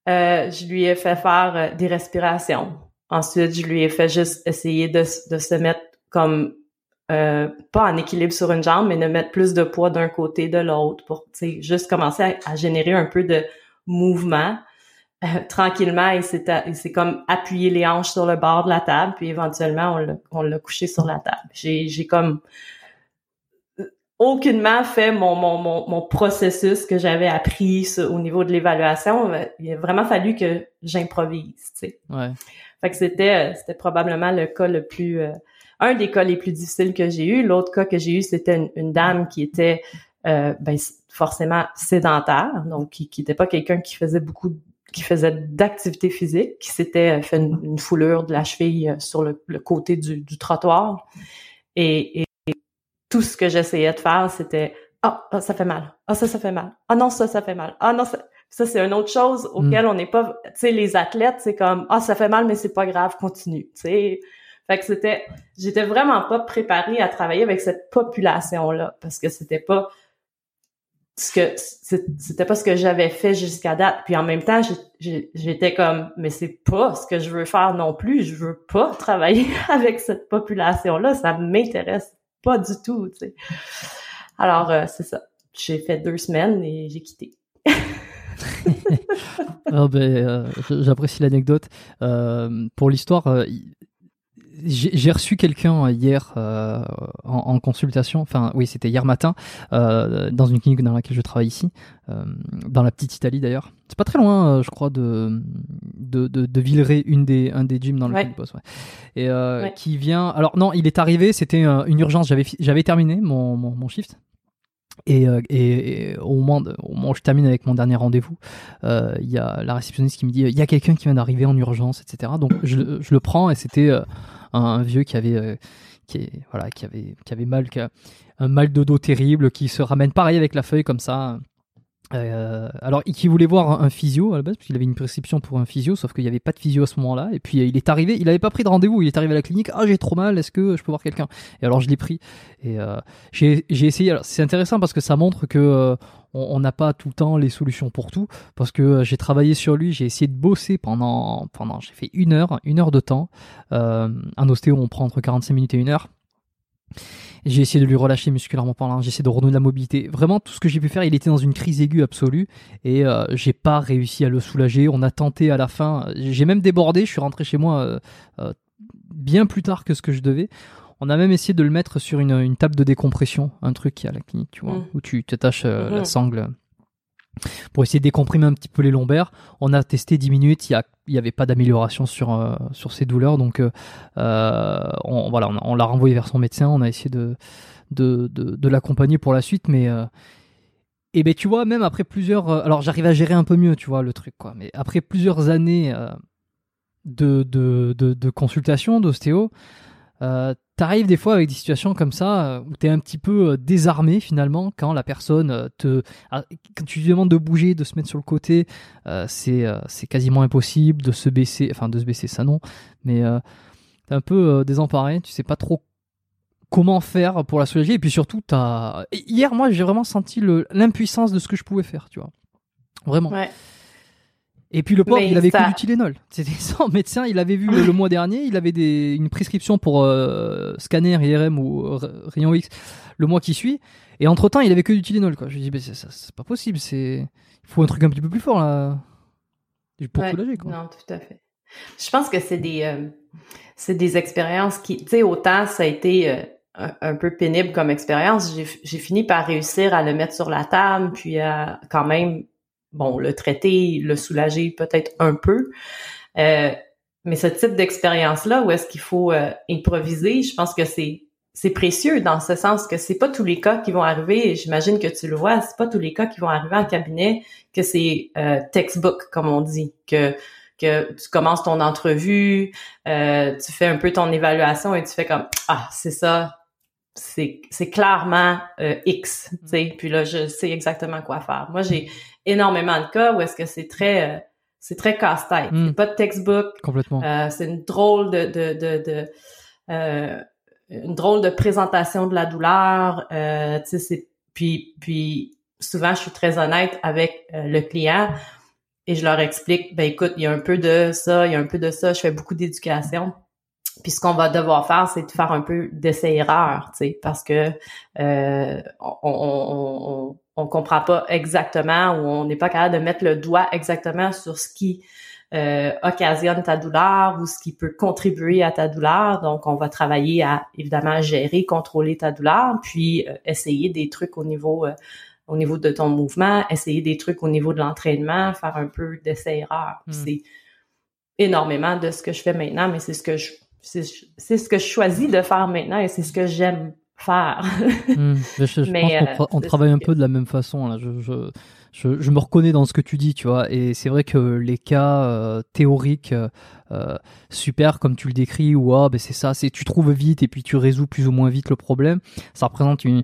Euh, je lui ai fait faire euh, des respirations. Ensuite, je lui ai fait juste essayer de, de se mettre comme euh, pas en équilibre sur une jambe, mais de mettre plus de poids d'un côté de l'autre pour juste commencer à, générer un peu de mouvement. Euh, tranquillement, il s'est comme appuyé les hanches sur le bord de la table, puis éventuellement, on l'a couché sur la table. J'ai comme aucunement fait mon, mon, mon, mon processus que j'avais appris au niveau de l'évaluation. Il a vraiment fallu que j'improvise, tu sais. Ouais. Fait que c'était c'était probablement le cas le plus euh, un des cas les plus difficiles que j'ai eu. L'autre cas que j'ai eu, c'était une, dame qui était euh, ben, forcément sédentaire, donc qui n'était pas quelqu'un qui faisait beaucoup qui faisait d'activité physique, qui s'était fait une, foulure de la cheville euh, sur le, côté du, du trottoir. Et, et, tout ce que j'essayais de faire, c'était ah, oh, ça fait mal. Ah, ça, ça fait mal. Ah non, ça, ça fait mal. Ah non, ça, ça c'est une autre chose auquel hmm. on n'est pas. Tu sais, les athlètes, c'est comme ah, ça fait mal, mais c'est pas grave, continue. Tu sais, fait que c'était, j'étais vraiment pas préparée à travailler avec cette population-là parce que c'était pas ce que c'était pas ce que j'avais fait jusqu'à date. Puis en même temps, j'étais comme, mais c'est pas ce que je veux faire non plus. Je veux pas travailler avec cette population-là. Ça m'intéresse pas du tout. Tu sais. Alors euh, c'est ça. J'ai fait deux semaines et j'ai quitté. oh ben, euh, J'apprécie l'anecdote. Euh, pour l'histoire, j'ai reçu quelqu'un hier euh, en, consultation, enfin oui c'était hier matin, euh, dans une clinique dans laquelle je travaille ici, euh, dans la petite Italie d'ailleurs. C'est pas très loin, je crois, de, de, de, Villeray, une des, un des gyms dans lequel je bosse. Ouais. Et qui vient... Alors non, il est arrivé, c'était une urgence, j'avais terminé mon, mon, mon shift. Et, et, au, moment au moment où je termine avec mon dernier rendez-vous, il y a la réceptionniste qui me dit il y a quelqu'un qui vient d'arriver en urgence, etc. Donc je, je le prends et c'était un, vieux qui avait, euh, qui, voilà, qui avait, qui avait mal, un mal de dos terrible, qui se ramène pareil avec la feuille comme ça. Euh, alors, qui voulait voir un, physio à la base, parce qu'il avait une prescription pour un physio, sauf qu'il n'y avait pas de physio à ce moment-là. Et puis, il est arrivé, il n'avait pas pris de rendez-vous, il est arrivé à la clinique. Ah, j'ai trop mal, est-ce que je peux voir quelqu'un? Et alors, je l'ai pris. Et euh, j'ai essayé. Alors, c'est intéressant parce que ça montre que euh, on n'a pas tout le temps les solutions pour tout. Parce que j'ai travaillé sur lui, j'ai essayé de bosser pendant, pendant j'ai fait une heure, une heure de temps. un ostéo, on prend entre 45 minutes et une heure. J'ai essayé de lui relâcher musculairement parlant, j'ai essayé de renouer de la mobilité. Vraiment, tout ce que j'ai pu faire, il était dans une crise aiguë absolue et euh, j'ai pas réussi à le soulager. On a tenté à la fin, j'ai même débordé, je suis rentré chez moi euh, euh, bien plus tard que ce que je devais. On a même essayé de le mettre sur une, table de décompression, un truc qui a à la clinique, tu vois, mmh. où tu t'attaches la mmh. sangle pour essayer de décomprimer un petit peu les lombaires. On a testé 10 minutes, il n'y avait pas d'amélioration sur, euh, sur douleurs, donc euh, euh, on, voilà, on, l'a renvoyé vers son médecin, on a essayé de, de, de, l'accompagner pour la suite, mais et ben tu vois, même après plusieurs, alors j'arrive à gérer un peu mieux, tu vois, le truc, quoi, mais après plusieurs années de, de, de, consultation d'ostéo, t'arrives des fois avec des situations comme ça euh, où t'es un petit peu euh, désarmé finalement quand la personne euh, te ah, quand tu lui demandes de bouger de se mettre sur le côté c'est c'est quasiment impossible de se baisser enfin de se baisser ça non. Mais t'es un peu désemparé tu sais pas trop comment faire pour la soulager. Et puis surtout t'as hier moi j'ai vraiment senti l'impuissance de ce que je pouvais faire tu vois. Vraiment. Ouais. Et puis le pauvre, il avait que du Tylenol. C'était son médecin, il avait vu le, mois dernier, il avait des, une prescription pour euh, scanner, IRM ou rayon X le mois qui suit. Et entre temps, il avait que du Tylenol. Quoi. Je lui dis, mais c'est pas possible. C'est, il faut un truc un petit peu plus fort là pour ouais, Quoi. Non, tout à fait. Je pense que c'est des, euh, c'est des expériences qui, tu sais, autant ça a été euh, un, peu pénible comme expérience. J'ai fini par réussir à le mettre sur la table, puis à quand même bon, le traiter, le soulager peut-être un peu. Euh, mais ce type d'expérience-là, où est-ce qu'il faut euh, improviser, je pense que c'est c'est précieux dans ce sens que c'est pas tous les cas qui vont arriver. J'imagine que tu le vois, c'est pas tous les cas qui vont arriver en cabinet que c'est euh, textbook comme on dit, que que tu commences ton entrevue, tu fais un peu ton évaluation et tu fais comme ah c'est ça, c'est c'est clairement euh, X, tu sais. Puis là, je sais exactement quoi faire. Moi, j'ai énormément de cas où est-ce que c'est très euh, c'est très casse-tête. Mm. Pas de textbook. Complètement. Euh, c'est une drôle de de de, de euh, une drôle de présentation de la douleur. Euh, tu sais, puis puis souvent je suis très honnête avec le client et je leur explique. Ben écoute, il y a un peu de ça, il y a un peu de ça. Je fais beaucoup d'éducation. Puis ce qu'on va devoir faire, c'est de faire un peu d'essai-erreur, tu sais, parce que euh, on, on, on, comprend pas exactement ou on n'est pas capable de mettre le doigt exactement sur ce qui euh, occasionne ta douleur ou ce qui peut contribuer à ta douleur. Donc, on va travailler à évidemment gérer, contrôler ta douleur, puis euh, essayer des trucs au niveau au niveau de ton mouvement, essayer des trucs au niveau de l'entraînement, faire un peu d'essai-erreur. Hmm. C'est énormément de ce que je fais maintenant, mais c'est ce que je c'est ce que je choisis de faire maintenant et c'est ce que j'aime faire. Hmm. je, Mais, pense qu'on euh, travaille un peu de la même façon. Là. Je, je, je, me reconnais dans ce que tu dis, tu vois. Et c'est vrai que les cas euh, théoriques euh, super, comme tu le décris, ou ah, ben c'est ça, c'est tu trouves vite et puis tu résous plus ou moins vite le problème. Ça représente une,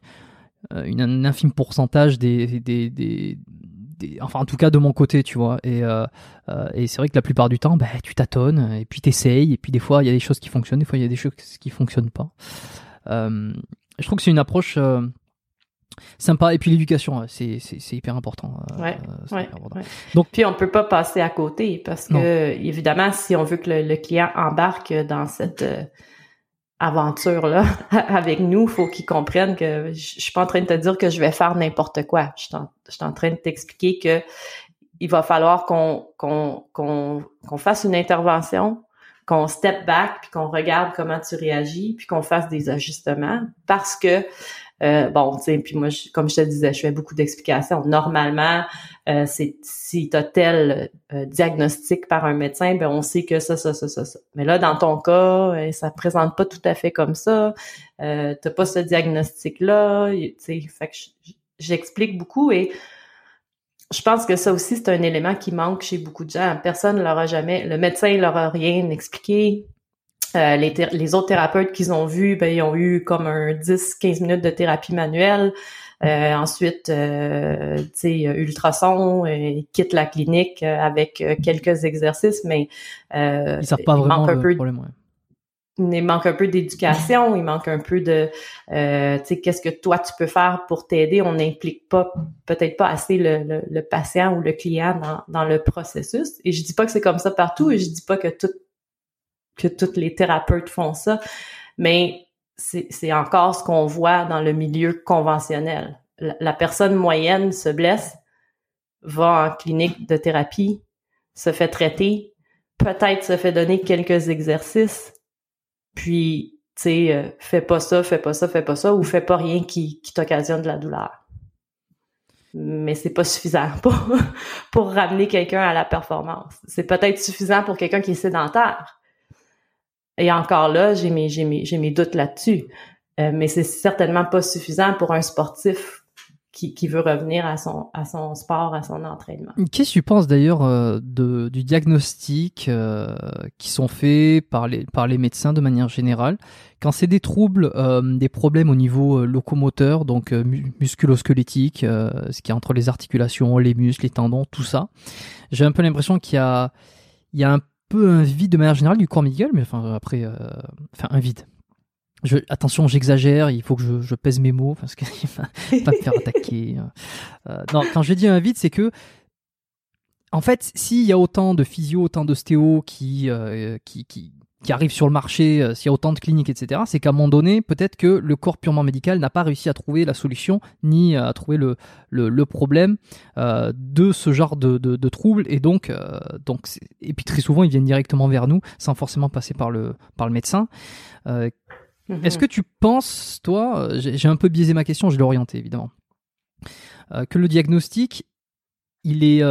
une un infime pourcentage des, des, des enfin en tout cas de mon côté, tu vois. Et, euh, euh, et c'est vrai que la plupart du temps, bah, tu tâtonnes et puis t'essayes et puis des fois il y a des choses qui fonctionnent, des fois il y a des choses qui fonctionnent pas. Euh, je trouve que c'est une approche sympa et puis l'éducation c'est hyper important ouais, donc puis on peut pas passer à côté parce que évidemment si on veut que le, client embarque dans cette aventure là avec nous, faut qu'ils comprennent que je suis pas en train de te dire que je vais faire n'importe quoi. Je suis en, train de t'expliquer que il va falloir qu'on qu'on qu'on fasse une intervention, qu'on step back, puis qu'on regarde comment tu réagis, puis qu'on fasse des ajustements parce que euh, bon, tu sais, puis moi, comme je te disais, je fais beaucoup d'explications. Normalement, euh, c'est si tu as tel euh, diagnostic par un médecin, ben on sait que ça, ça, ça, ça, ça. Mais là, dans ton cas, ça présente pas tout à fait comme ça. Euh, t'as pas ce diagnostic-là. Tu sais, fait que j'explique beaucoup et je pense que ça aussi, c'est un élément qui manque chez beaucoup de gens. Personne ne leur a jamais, le médecin leur a rien expliqué. Euh, les, les, autres thérapeutes qu'ils ont vus, ben, ils ont eu comme un 10-15 minutes de thérapie manuelle. Euh, ensuite, euh, tu sais, ultrason, euh, ils quittent la clinique avec quelques exercices, mais euh, ils savent pas vraiment le peu problème. Il manque un peu d'éducation, il manque un peu de, euh, tu sais, qu'est-ce que toi tu peux faire pour t'aider? On n'implique pas, peut-être pas assez le, le, patient ou le client dans, dans le processus. Et je dis pas que c'est comme ça partout, et je dis pas que tout que tous les thérapeutes font ça, mais c'est encore ce qu'on voit dans le milieu conventionnel. La, personne moyenne se blesse, va en clinique de thérapie, se fait traiter, peut-être se fait donner quelques exercices, puis, tu sais, euh, fais pas ça, fais pas ça, fais pas ça, ou fais pas rien qui, qui t'occasionne de la douleur. Mais c'est pas suffisant pour, pour ramener quelqu'un à la performance. C'est peut-être suffisant pour quelqu'un qui est sédentaire et encore là, j'ai mes, j'ai mes, j'ai mes doutes là-dessus. Euh, mais c'est certainement pas suffisant pour un sportif qui, veut revenir à son, sport, à son entraînement. Qu'est-ce que tu penses d'ailleurs euh, du diagnostic euh, qui sont faits par les, médecins de manière générale quand c'est des troubles, euh, des problèmes au niveau locomoteur, donc musculo-squelettique, ce qui est entre les articulations, les muscles, les tendons, tout ça. J'ai un peu l'impression qu'il y a, y a un peu un vide de manière générale du corps médical, mais enfin après, enfin un vide. Je, attention, j'exagère, il faut que je, je, pèse mes mots parce qu'il va pas me faire attaquer. Euh, non, quand je dis un vide, c'est que en fait, s'il y a autant de physio, autant d'ostéo qui, euh, qui, qui, qui arrivent sur le marché, euh, s'il y a autant de cliniques, etc., c'est qu'à un moment donné, peut-être que le corps purement médical n'a pas réussi à trouver la solution ni à trouver le, le, problème euh, de ce genre de, de, troubles. Et donc, euh, donc, et puis très souvent, ils viennent directement vers nous sans forcément passer par le, par le médecin. Mhm. Est-ce que tu penses, toi, j'ai un peu biaisé ma question, je l'ai orienté évidemment, que le diagnostic, il est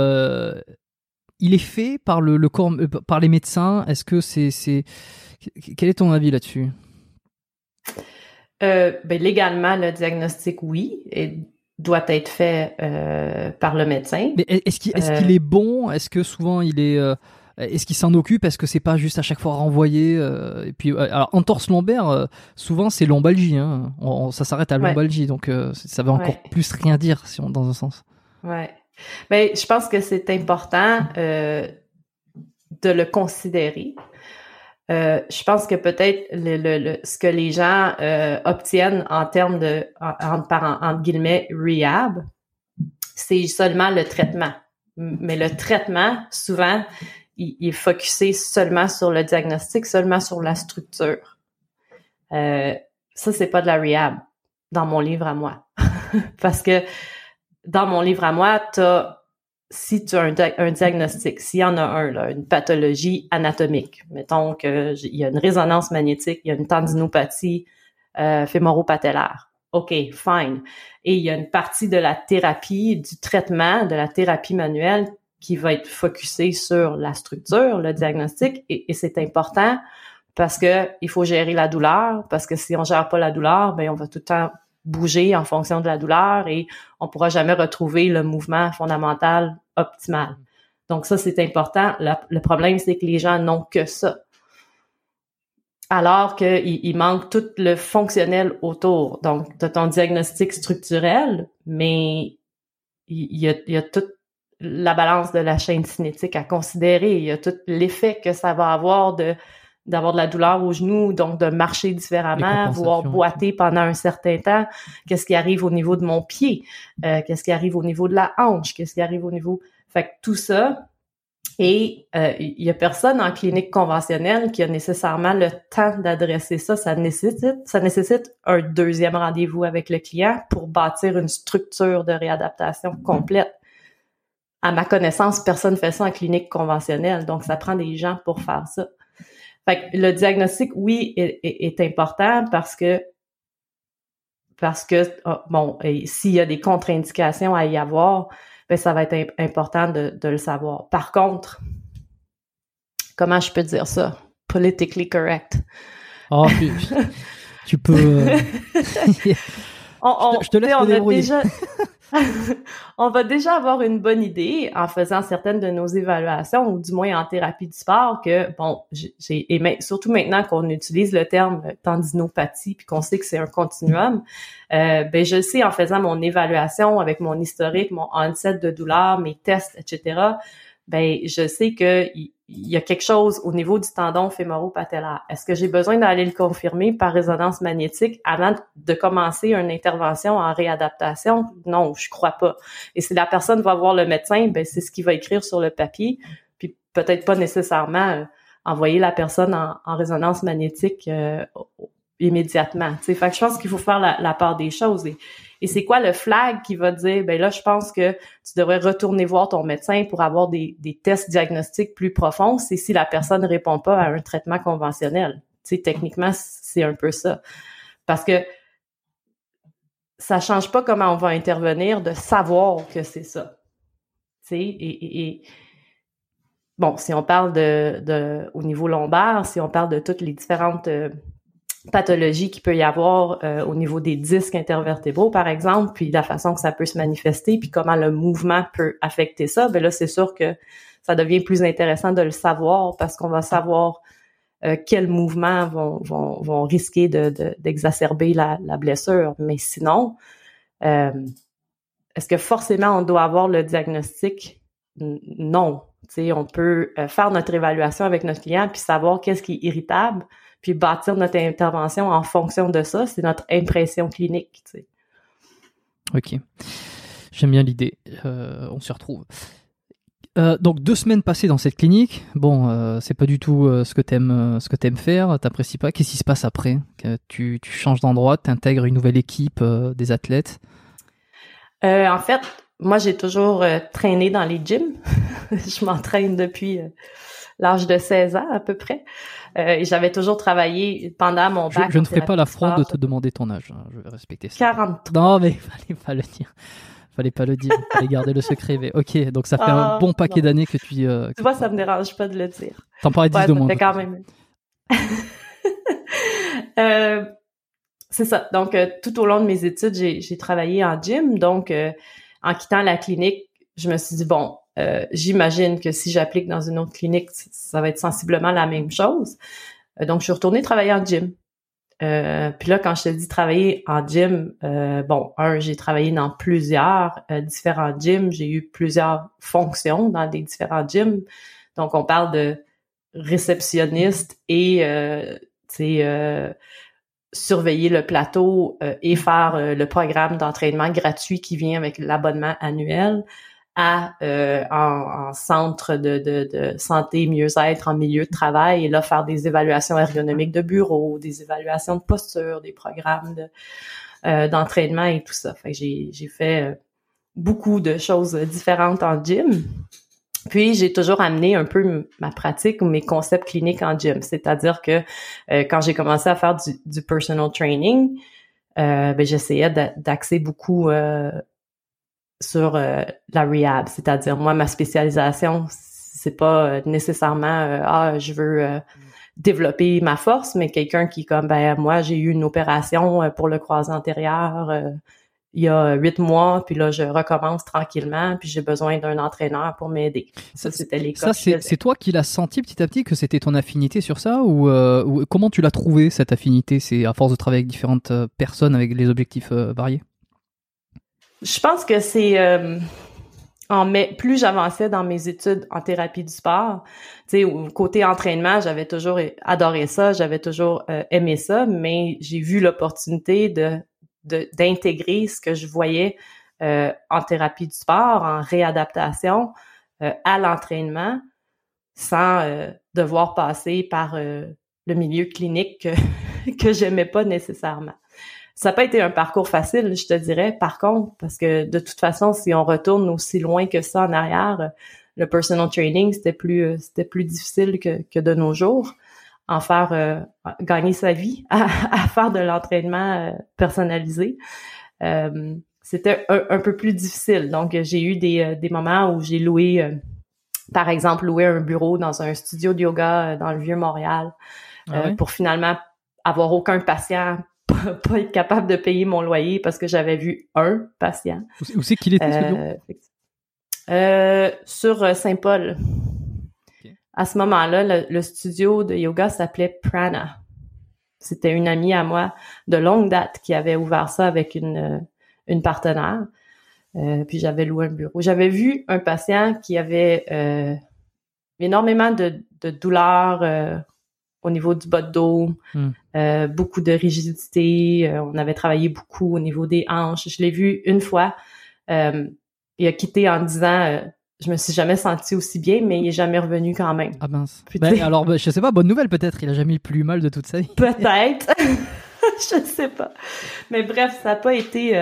il est fait par le, corps, euh, par les médecins? Est-ce que c'est, c'est, quel est ton avis là-dessus? Euh, ben, légalement, le diagnostic, oui, et doit être fait euh, par le médecin. Mais est-ce qu'il, est, qu'il est bon? Est-ce que souvent il est est-ce qu'il s'en occupe? Est-ce que c'est pas juste à chaque fois renvoyé Et puis, alors entorse lombaire, souvent c'est lombalgie. Hein. ça s'arrête à lombalgie, donc ça veut encore plus rien dire si on, dans un sens. Ouais. Mais ben, je pense que c'est important de le considérer. Euh, je pense que peut-être le, le, ce que les gens euh, obtiennent en termes de, en, par, entre guillemets, rehab, c'est seulement le traitement. Mais le traitement, souvent, il, est focusé seulement sur le diagnostic, seulement sur la structure. Euh, ça, c'est pas de la rehab dans mon livre à moi. Parce que dans mon livre à moi, tu as si tu as un, diagnostic, s'il y en a un, là, une pathologie anatomique, mettons qu'il y a une résonance magnétique, il y a une tendinopathie euh, fémoro-patellaire. OK, fine. Et il y a une partie de la thérapie, du traitement, de la thérapie manuelle qui va être focusée sur la structure, le diagnostic, et, c'est important parce que il faut gérer la douleur, parce que si on gère pas la douleur, ben on va tout le temps bouger en fonction de la douleur et on pourra jamais retrouver le mouvement fondamental optimal. Donc ça, c'est important. Le, problème, c'est que les gens n'ont que ça. Alors qu'il il manque tout le fonctionnel autour. Donc, tu as ton diagnostic structurel, mais il y a, toute la balance de la chaîne cinétique à considérer. Il y a tout l'effet que ça va avoir de d'avoir de la douleur au genou, donc de marcher différemment, voire boiter pendant un certain temps. Qu'est-ce qui arrive au niveau de mon pied? Euh, qu'est-ce qui arrive au niveau de la hanche? Qu'est-ce qui arrive au niveau... Fait que tout ça, et euh, il y a personne en clinique conventionnelle qui a nécessairement le temps d'adresser ça. Ça nécessite, ça nécessite un deuxième rendez-vous avec le client pour bâtir une structure de réadaptation complète. À ma connaissance, personne ne fait ça en clinique conventionnelle, donc ça prend des gens pour faire ça. Fait que le diagnostic, oui, est, important parce que parce que oh, bon, s'il y a des contre-indications à y avoir, ben ça va être important de, le savoir. Par contre, comment je peux dire ça? Politically correct. Oh, tu, peux. Euh, je te laisse te débrouiller. on va déjà avoir une bonne idée en faisant certaines de nos évaluations, ou du moins en thérapie du sport, que bon, j'ai et surtout maintenant qu'on utilise le terme tendinopathie, puis qu'on sait que c'est un continuum, euh, ben je sais en faisant mon évaluation avec mon historique, mon onset de douleur, mes tests, etc. Ben je sais que il y a quelque chose au niveau du tendon fémoro-patellaire. Est-ce que j'ai besoin d'aller le confirmer par résonance magnétique avant de commencer une intervention en réadaptation? Non, je crois pas. Et si la personne va voir le médecin, ben c'est ce qu'il va écrire sur le papier, puis peut-être pas nécessairement euh, envoyer la personne en, résonance magnétique euh, immédiatement. Fait que je pense qu'il faut faire la, part des choses. C'est quoi le flag qui va dire, ben là, je pense que tu devrais retourner voir ton médecin pour avoir des, tests diagnostiques plus profonds, c'est si la personne ne répond pas à un traitement conventionnel. Tu sais, techniquement, c'est un peu ça. Parce que ça change pas comment on va intervenir de savoir que c'est ça. Tu sais, et, bon, si on parle de, au niveau lombaire, si on parle de toutes les différentes euh, pathologie qu'il peut y avoir euh, au niveau des disques intervertébraux, par exemple, puis la façon que ça peut se manifester, puis comment le mouvement peut affecter ça, ben là, c'est sûr que ça devient plus intéressant de le savoir parce qu'on va savoir euh, quels mouvements vont, vont, vont risquer d'exacerber de, la, la, blessure. Mais sinon, euh, est-ce que forcément on doit avoir le diagnostic? Non. sais, on peut faire notre évaluation avec notre client puis savoir qu'est-ce qui est irritable, puis bâtir notre intervention en fonction de ça. C'est notre impression clinique. Tu sais. Ok. J'aime bien l'idée. Euh, on s'y retrouve. Euh, donc deux semaines passées dans cette clinique. Bon, euh, c'est pas du tout ce que t'aimes, ce que t'aimes faire. T'apprécies pas. Qu'est-ce qui se passe après? Tu, tu changes d'endroit, t'intègres une nouvelle équipe, des athlètes? en fait, moi j'ai toujours traîné dans les gyms. je m'entraîne depuis l'âge de 16 ans à peu près. Euh, et j'avais toujours travaillé pendant mon bac. Je, ne ferai pas l'affront de te demander ton âge. Hein, je vais respecter ça. 43. Non, mais il fallait pas le dire. Fallait pas le dire. Fallait garder le secret. Mais ok, donc ça fait un ah, bon paquet d'années que tu. Euh, tu vois, ça me dérange pas de le dire. T'en parlais 10 de moins. quand même. euh, c'est ça. Donc, euh, tout au long de mes études, j'ai travaillé en gym. Donc, euh, en quittant la clinique, je me suis dit, bon, j'imagine que si j'applique dans une autre clinique, ça va être sensiblement la même chose. donc, je suis retournée travailler en gym. Euh, puis là, quand je te dis travailler en gym, euh, bon, un, j'ai travaillé dans plusieurs euh, différents gyms, j'ai eu plusieurs fonctions dans des différents gyms. Donc, on parle de réceptionniste et, tu surveiller le plateau et faire le programme d'entraînement gratuit qui vient avec l'abonnement annuel à euh, en, centre de, santé, mieux-être, en milieu de travail, et là, faire des évaluations ergonomiques de bureau, des évaluations de posture, des programmes euh, d'entraînement et tout ça. Fait j'ai, j'ai fait euh, beaucoup de choses différentes en gym. Puis j'ai toujours amené un peu ma pratique ou mes concepts cliniques en gym. C'est-à-dire que quand j'ai commencé à faire du, du personal training, ben, j'essayais d'axer beaucoup sur euh, la rehab, c'est-à-dire moi ma spécialisation c'est pas euh, nécessairement euh, ah je veux développer ma force, mais quelqu'un qui comme ben moi j'ai eu une opération pour le croisé antérieur il y a huit mois, puis là je recommence tranquillement, puis j'ai besoin d'un entraîneur pour m'aider. Ça, c'était les Ça c'est toi qui l'as senti petit à petit que c'était ton affinité sur ça ou, comment tu l'as trouvé cette affinité? C'est à force de travailler avec différentes personnes avec les objectifs variés? Je pense que c'est euh, en mai, plus j'avançais dans mes études en thérapie du sport, tu sais, côté entraînement, j'avais toujours adoré ça, j'avais toujours euh, aimé ça, mais j'ai vu l'opportunité de d'intégrer ce que je voyais euh, en thérapie du sport, en réadaptation à l'entraînement, sans devoir passer par le milieu clinique que, que j'aimais pas nécessairement. Ça n'a pas été un parcours facile, je te dirais, par contre, parce que de toute façon, si on retourne aussi loin que ça en arrière, le personal training, c'était plus euh, c'était plus difficile que, que de nos jours. En faire euh, gagner sa vie à, faire de l'entraînement euh, personnalisé. c'était un, peu plus difficile. Donc, j'ai eu des, des moments où j'ai loué, par exemple, loué un bureau dans un studio de yoga dans le Vieux-Montréal ah pour finalement avoir aucun patient pas, être capable de payer mon loyer parce que j'avais vu un patient. Où c'est qu'il était euh, euh, Sur euh, Saint-Paul. À ce moment-là, le, studio de yoga s'appelait Prana. C'était une amie à moi de longue date qui avait ouvert ça avec une, une partenaire. puis j'avais loué un bureau. J'avais vu un patient qui avait énormément de, de douleurs au niveau du bas de dos, hmm. Euh, beaucoup de rigidité. Euh, on avait travaillé beaucoup au niveau des hanches. Je l'ai vu une fois. Euh, il a quitté en disant je me suis jamais senti aussi bien, mais il est jamais revenu quand même. Ah mince. Ben, alors, ben, je sais pas, bonne nouvelle peut-être. Il a jamais eu plus mal de toute sa vie. Peut-être. je sais pas. Mais bref, ça n'a pas été,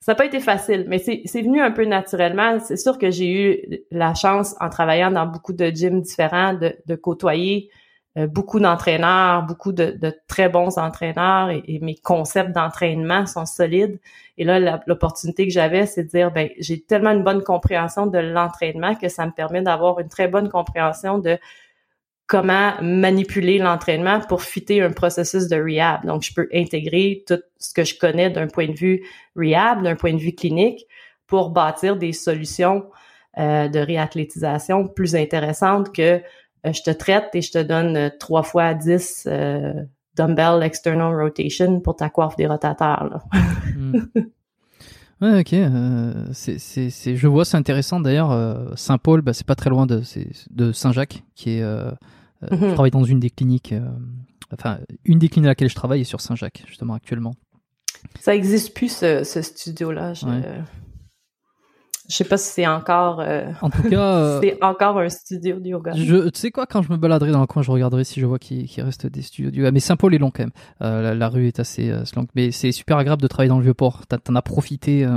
ça n'a pas été facile. Mais c'est venu un peu naturellement. C'est sûr que j'ai eu la chance, en travaillant dans beaucoup de gyms différents, de, de côtoyer euh, beaucoup d'entraîneurs, beaucoup de, très bons entraîneurs et, mes concepts d'entraînement sont solides. Et là, l'opportunité que j'avais, c'est de dire, ben, j'ai tellement une bonne compréhension de l'entraînement que ça me permet d'avoir une très bonne compréhension de comment manipuler l'entraînement pour fitter un processus de rehab. Donc, je peux intégrer tout ce que je connais d'un point de vue rehab, d'un point de vue clinique, pour bâtir des solutions euh, de réathlétisation plus intéressantes que euh, je te traite et je te donne 3 euh, fois 10 euh, dumbbell external rotation pour ta coiffe des rotateurs. Hmm. Ouais, ok. c'est, c'est, je vois, c'est intéressant. D'ailleurs, Saint-Paul, bah, c'est pas très loin de, de Saint-Jacques, qui est. Je mhm. travaille dans une des cliniques. enfin, une des cliniques à laquelle je travaille est sur Saint-Jacques, justement, actuellement. Ça existe plus, ce, ce studio-là. Je... Je sais pas si c'est encore. Euh, en tout cas, euh, c'est encore un studio de yoga. Je, tu sais quoi, quand je me baladerai dans le coin, je regarderai si je vois qu'il reste des studios de yoga. Mais Saint-Paul est long quand même. Euh, la, rue est assez longue, mais c'est super agréable de travailler dans le vieux port. T'en as profité.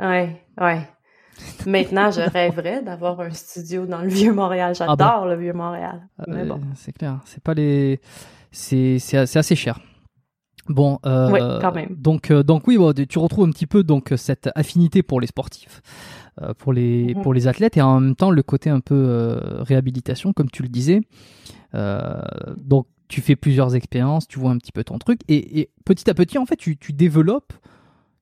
Ouais, ouais. Maintenant, je rêverais d'avoir un studio dans le vieux Montréal. Ah J'adore le vieux Montréal. Bon. C'est clair. C'est pas les. C'est assez cher. Bon, euh, quand même. donc euh, donc oui, tu retrouves un petit peu donc cette affinité pour les sportifs, euh, pour les mhm. pour les athlètes et en même temps le côté un peu réhabilitation comme tu le disais. donc tu fais plusieurs expériences, tu vois un petit peu ton truc et, petit à petit en fait tu, tu développes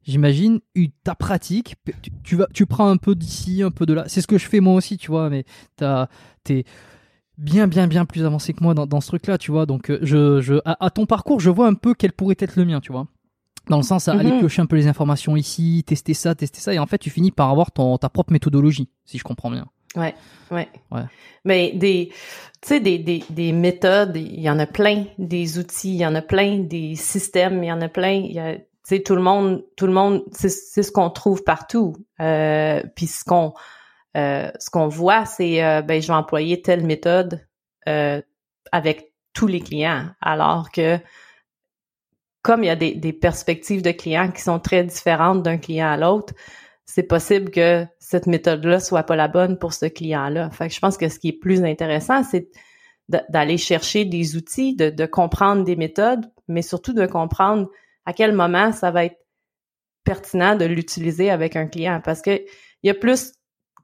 j'imagine, ta pratique, tu, vas, tu prends un peu d'ici, un peu de là. C'est ce que je fais moi aussi, tu vois, mais t'es bien, bien, bien plus avancé que moi dans, ce truc-là, tu vois. Donc, euh, je, je, à, ton parcours, je vois un peu quel pourrait être le mien, tu vois. Dans le sens à aller mhm. piocher un peu les informations ici, tester ça, tester ça, et en fait, tu finis par avoir ton, ta propre méthodologie, si je comprends bien. Ouais, ouais. ouais. Mais des, tu sais, des, des, des méthodes, il y en a plein, des outils, il y en a plein, des systèmes, il y en a plein. Il y a, tu sais, tout le monde, tout le monde, c'est ce qu'on trouve partout. Euh, puis ce qu'on, euh, ce qu'on voit, c'est, euh, ben, je vais employer telle méthode euh, avec tous les clients, alors que comme il y a des, des perspectives de clients qui sont très différentes d'un client à l'autre, c'est possible que cette méthode-là soit pas la bonne pour ce client-là. Fait que je pense que ce qui est plus intéressant, c'est d'aller chercher des outils, de, comprendre des méthodes, mais surtout de comprendre à quel moment ça va être pertinent de l'utiliser avec un client. Parce que il y a plus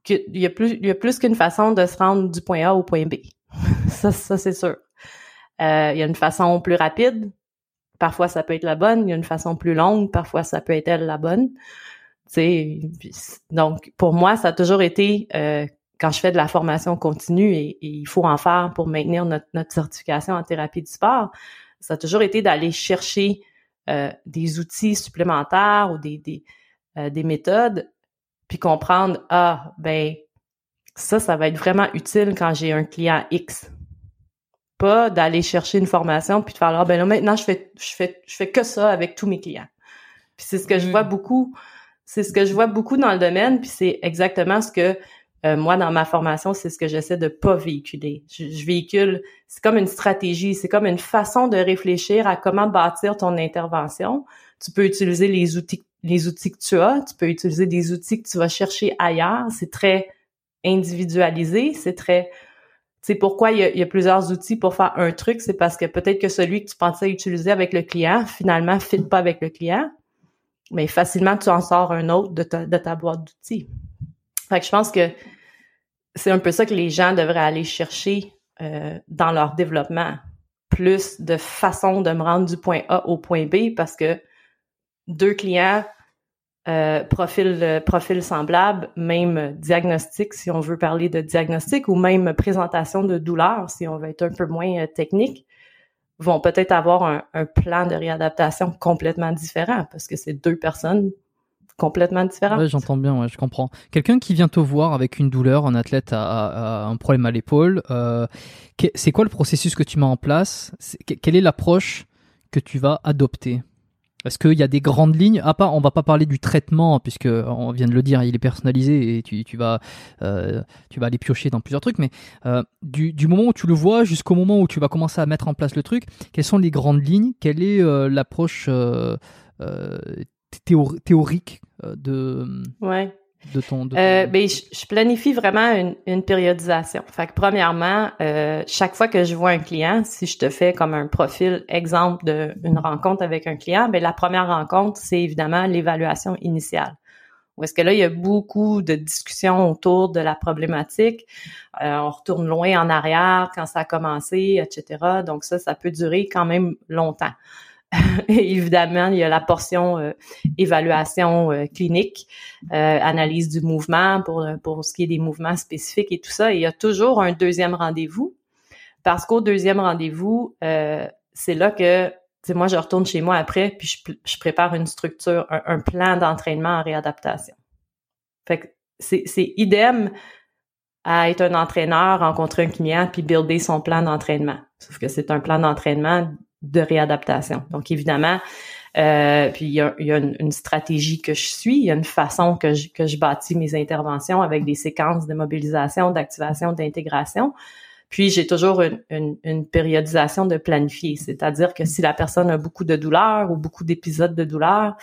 que, il y a plus, il y a plus qu'une façon de se rendre du point A au point B. ça, ça c'est sûr. Euh, il y a une façon plus rapide. Parfois, ça peut être la bonne. Il y a une façon plus longue. Parfois, ça peut être elle la bonne donc pour moi, ça a toujours été euh, quand je fais de la formation continue et, il faut en faire pour maintenir notre, certification en thérapie du sport, ça a toujours été d'aller chercher euh, des outils supplémentaires ou des, des, euh, des méthodes, puis comprendre ah ben ça, ça va être vraiment utile quand j'ai un client X. Pas d'aller chercher une formation puis de faire ah ben là maintenant je fais je fais je fais que ça avec tous mes clients. Puis c'est ce que je vois mm. beaucoup c'est ce que je vois beaucoup dans le domaine, puis c'est exactement ce que euh, moi, dans ma formation, c'est ce que j'essaie de pas véhiculer. Je, véhicule, c'est comme une stratégie, c'est comme une façon de réfléchir à comment bâtir ton intervention. Tu peux utiliser les outils, les outils que tu as, tu peux utiliser des outils que tu vas chercher ailleurs. C'est très individualisé, c'est très c'est pourquoi il y, a, il y, a, plusieurs outils pour faire un truc, c'est parce que peut-être que celui que tu pensais utiliser avec le client, finalement, ne fit pas avec le client mais facilement tu en sors un autre de ta, de ta boîte d'outils. Fait que je pense que c'est un peu ça que les gens devraient aller chercher euh, dans leur développement. Plus de façons de me rendre du point A au point B parce que deux clients, euh, profil, profil semblable, même diagnostic si on veut parler de diagnostic ou même présentation de douleur si on veut être un peu moins euh, technique, vont peut-être avoir un, plan de réadaptation complètement différent parce que c'est deux personnes complètement différentes. Oui, j'entends bien, ouais, je comprends. Quelqu'un qui vient te voir avec une douleur, un athlète a, un problème à l'épaule, euh, c'est quoi le processus que tu mets en place? Quelle est l'approche que tu vas adopter? Est-ce qu'il y a des grandes lignes. À part, on va pas parler du traitement puisque on vient de le dire, il est personnalisé et tu, tu vas euh, tu vas aller piocher dans plusieurs trucs. Mais euh, du, du, moment où tu le vois jusqu'au moment où tu vas commencer à mettre en place le truc, quelles sont les grandes lignes? Quelle est euh, l'approche euh, théorique de ouais de ton, euh, ben, je, planifie vraiment une, une, périodisation. Fait que premièrement, euh, chaque fois que je vois un client, si je te fais comme un profil exemple d'une rencontre avec un client, ben la première rencontre, c'est évidemment l'évaluation initiale. Où est-ce que là, il y a beaucoup de discussions autour de la problématique? Euh, on retourne loin en arrière quand ça a commencé, etc. Donc ça, ça peut durer quand même longtemps. évidemment, il y a la portion euh, évaluation euh, clinique, euh, analyse du mouvement pour, pour ce qui est des mouvements spécifiques et tout ça. Et il y a toujours un deuxième rendez-vous parce qu'au deuxième rendez-vous, c'est là que moi, je retourne chez moi après, puis je, prépare une structure, un, plan d'entraînement en réadaptation. Fait que c'est idem à être un entraîneur, rencontrer un client, puis builder son plan d'entraînement. Sauf que c'est un plan d'entraînement de réadaptation. Donc évidemment, euh, puis il y a, une, stratégie que je suis, il y a une façon que je, que je bâtis mes interventions avec des séquences de mobilisation, d'activation, d'intégration. Puis j'ai toujours une, une, périodisation de planifier, c'est-à-dire que si la personne a beaucoup de douleur ou beaucoup d'épisodes de douleur,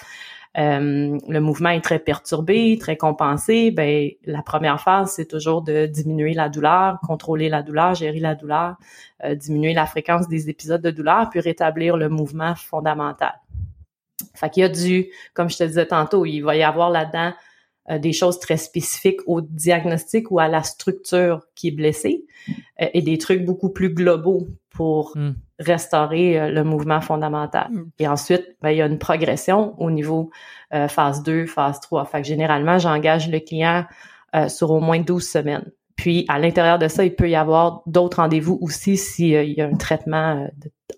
euh, le mouvement est très perturbé, très compensé, ben la première phase c'est toujours de diminuer la douleur, contrôler la douleur, gérer la douleur, euh, diminuer la fréquence des épisodes de douleur, puis rétablir le mouvement fondamental. Fait qu'il y a du, comme je te disais tantôt, il va y avoir là-dedans euh, des choses très spécifiques au diagnostic ou à la structure qui est blessée et des trucs beaucoup plus globaux pour hmm. restaurer le mouvement fondamental. Hmm. Et ensuite, ben, il y a une progression au niveau phase 2, phase 3. Fait que généralement, j'engage le client sur au moins 12 semaines. Puis, à l'intérieur de ça, il peut y avoir d'autres rendez-vous aussi s'il euh, y a un traitement,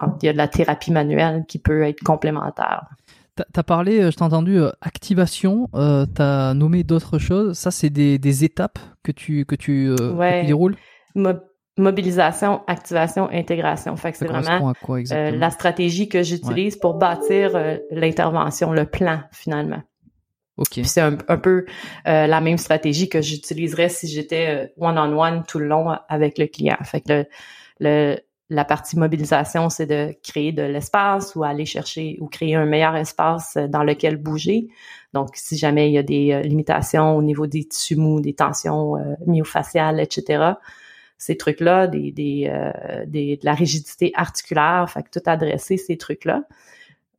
euh, il y a de la thérapie manuelle qui peut être complémentaire. Tu as parlé, euh, je t'ai entendu, activation, tu as nommé d'autres choses. Ça, c'est des, étapes que tu, que tu, déroules? Mobilisation, activation, intégration. Fait que c'est vraiment la stratégie que j'utilise pour bâtir l'intervention, le plan finalement. C'est un, peu euh, la même stratégie que j'utiliserais si j'étais one-on-one euh, tout le long avec le client. Fait que le, la partie mobilisation, c'est de créer de l'espace ou aller chercher ou créer un meilleur espace dans lequel bouger. Donc, si jamais il y a des euh, limitations au niveau des tissus mous, des tensions myofaciales, etc., ces trucs-là, des, des, des, de la rigidité articulaire, fait que tout adresser ces trucs-là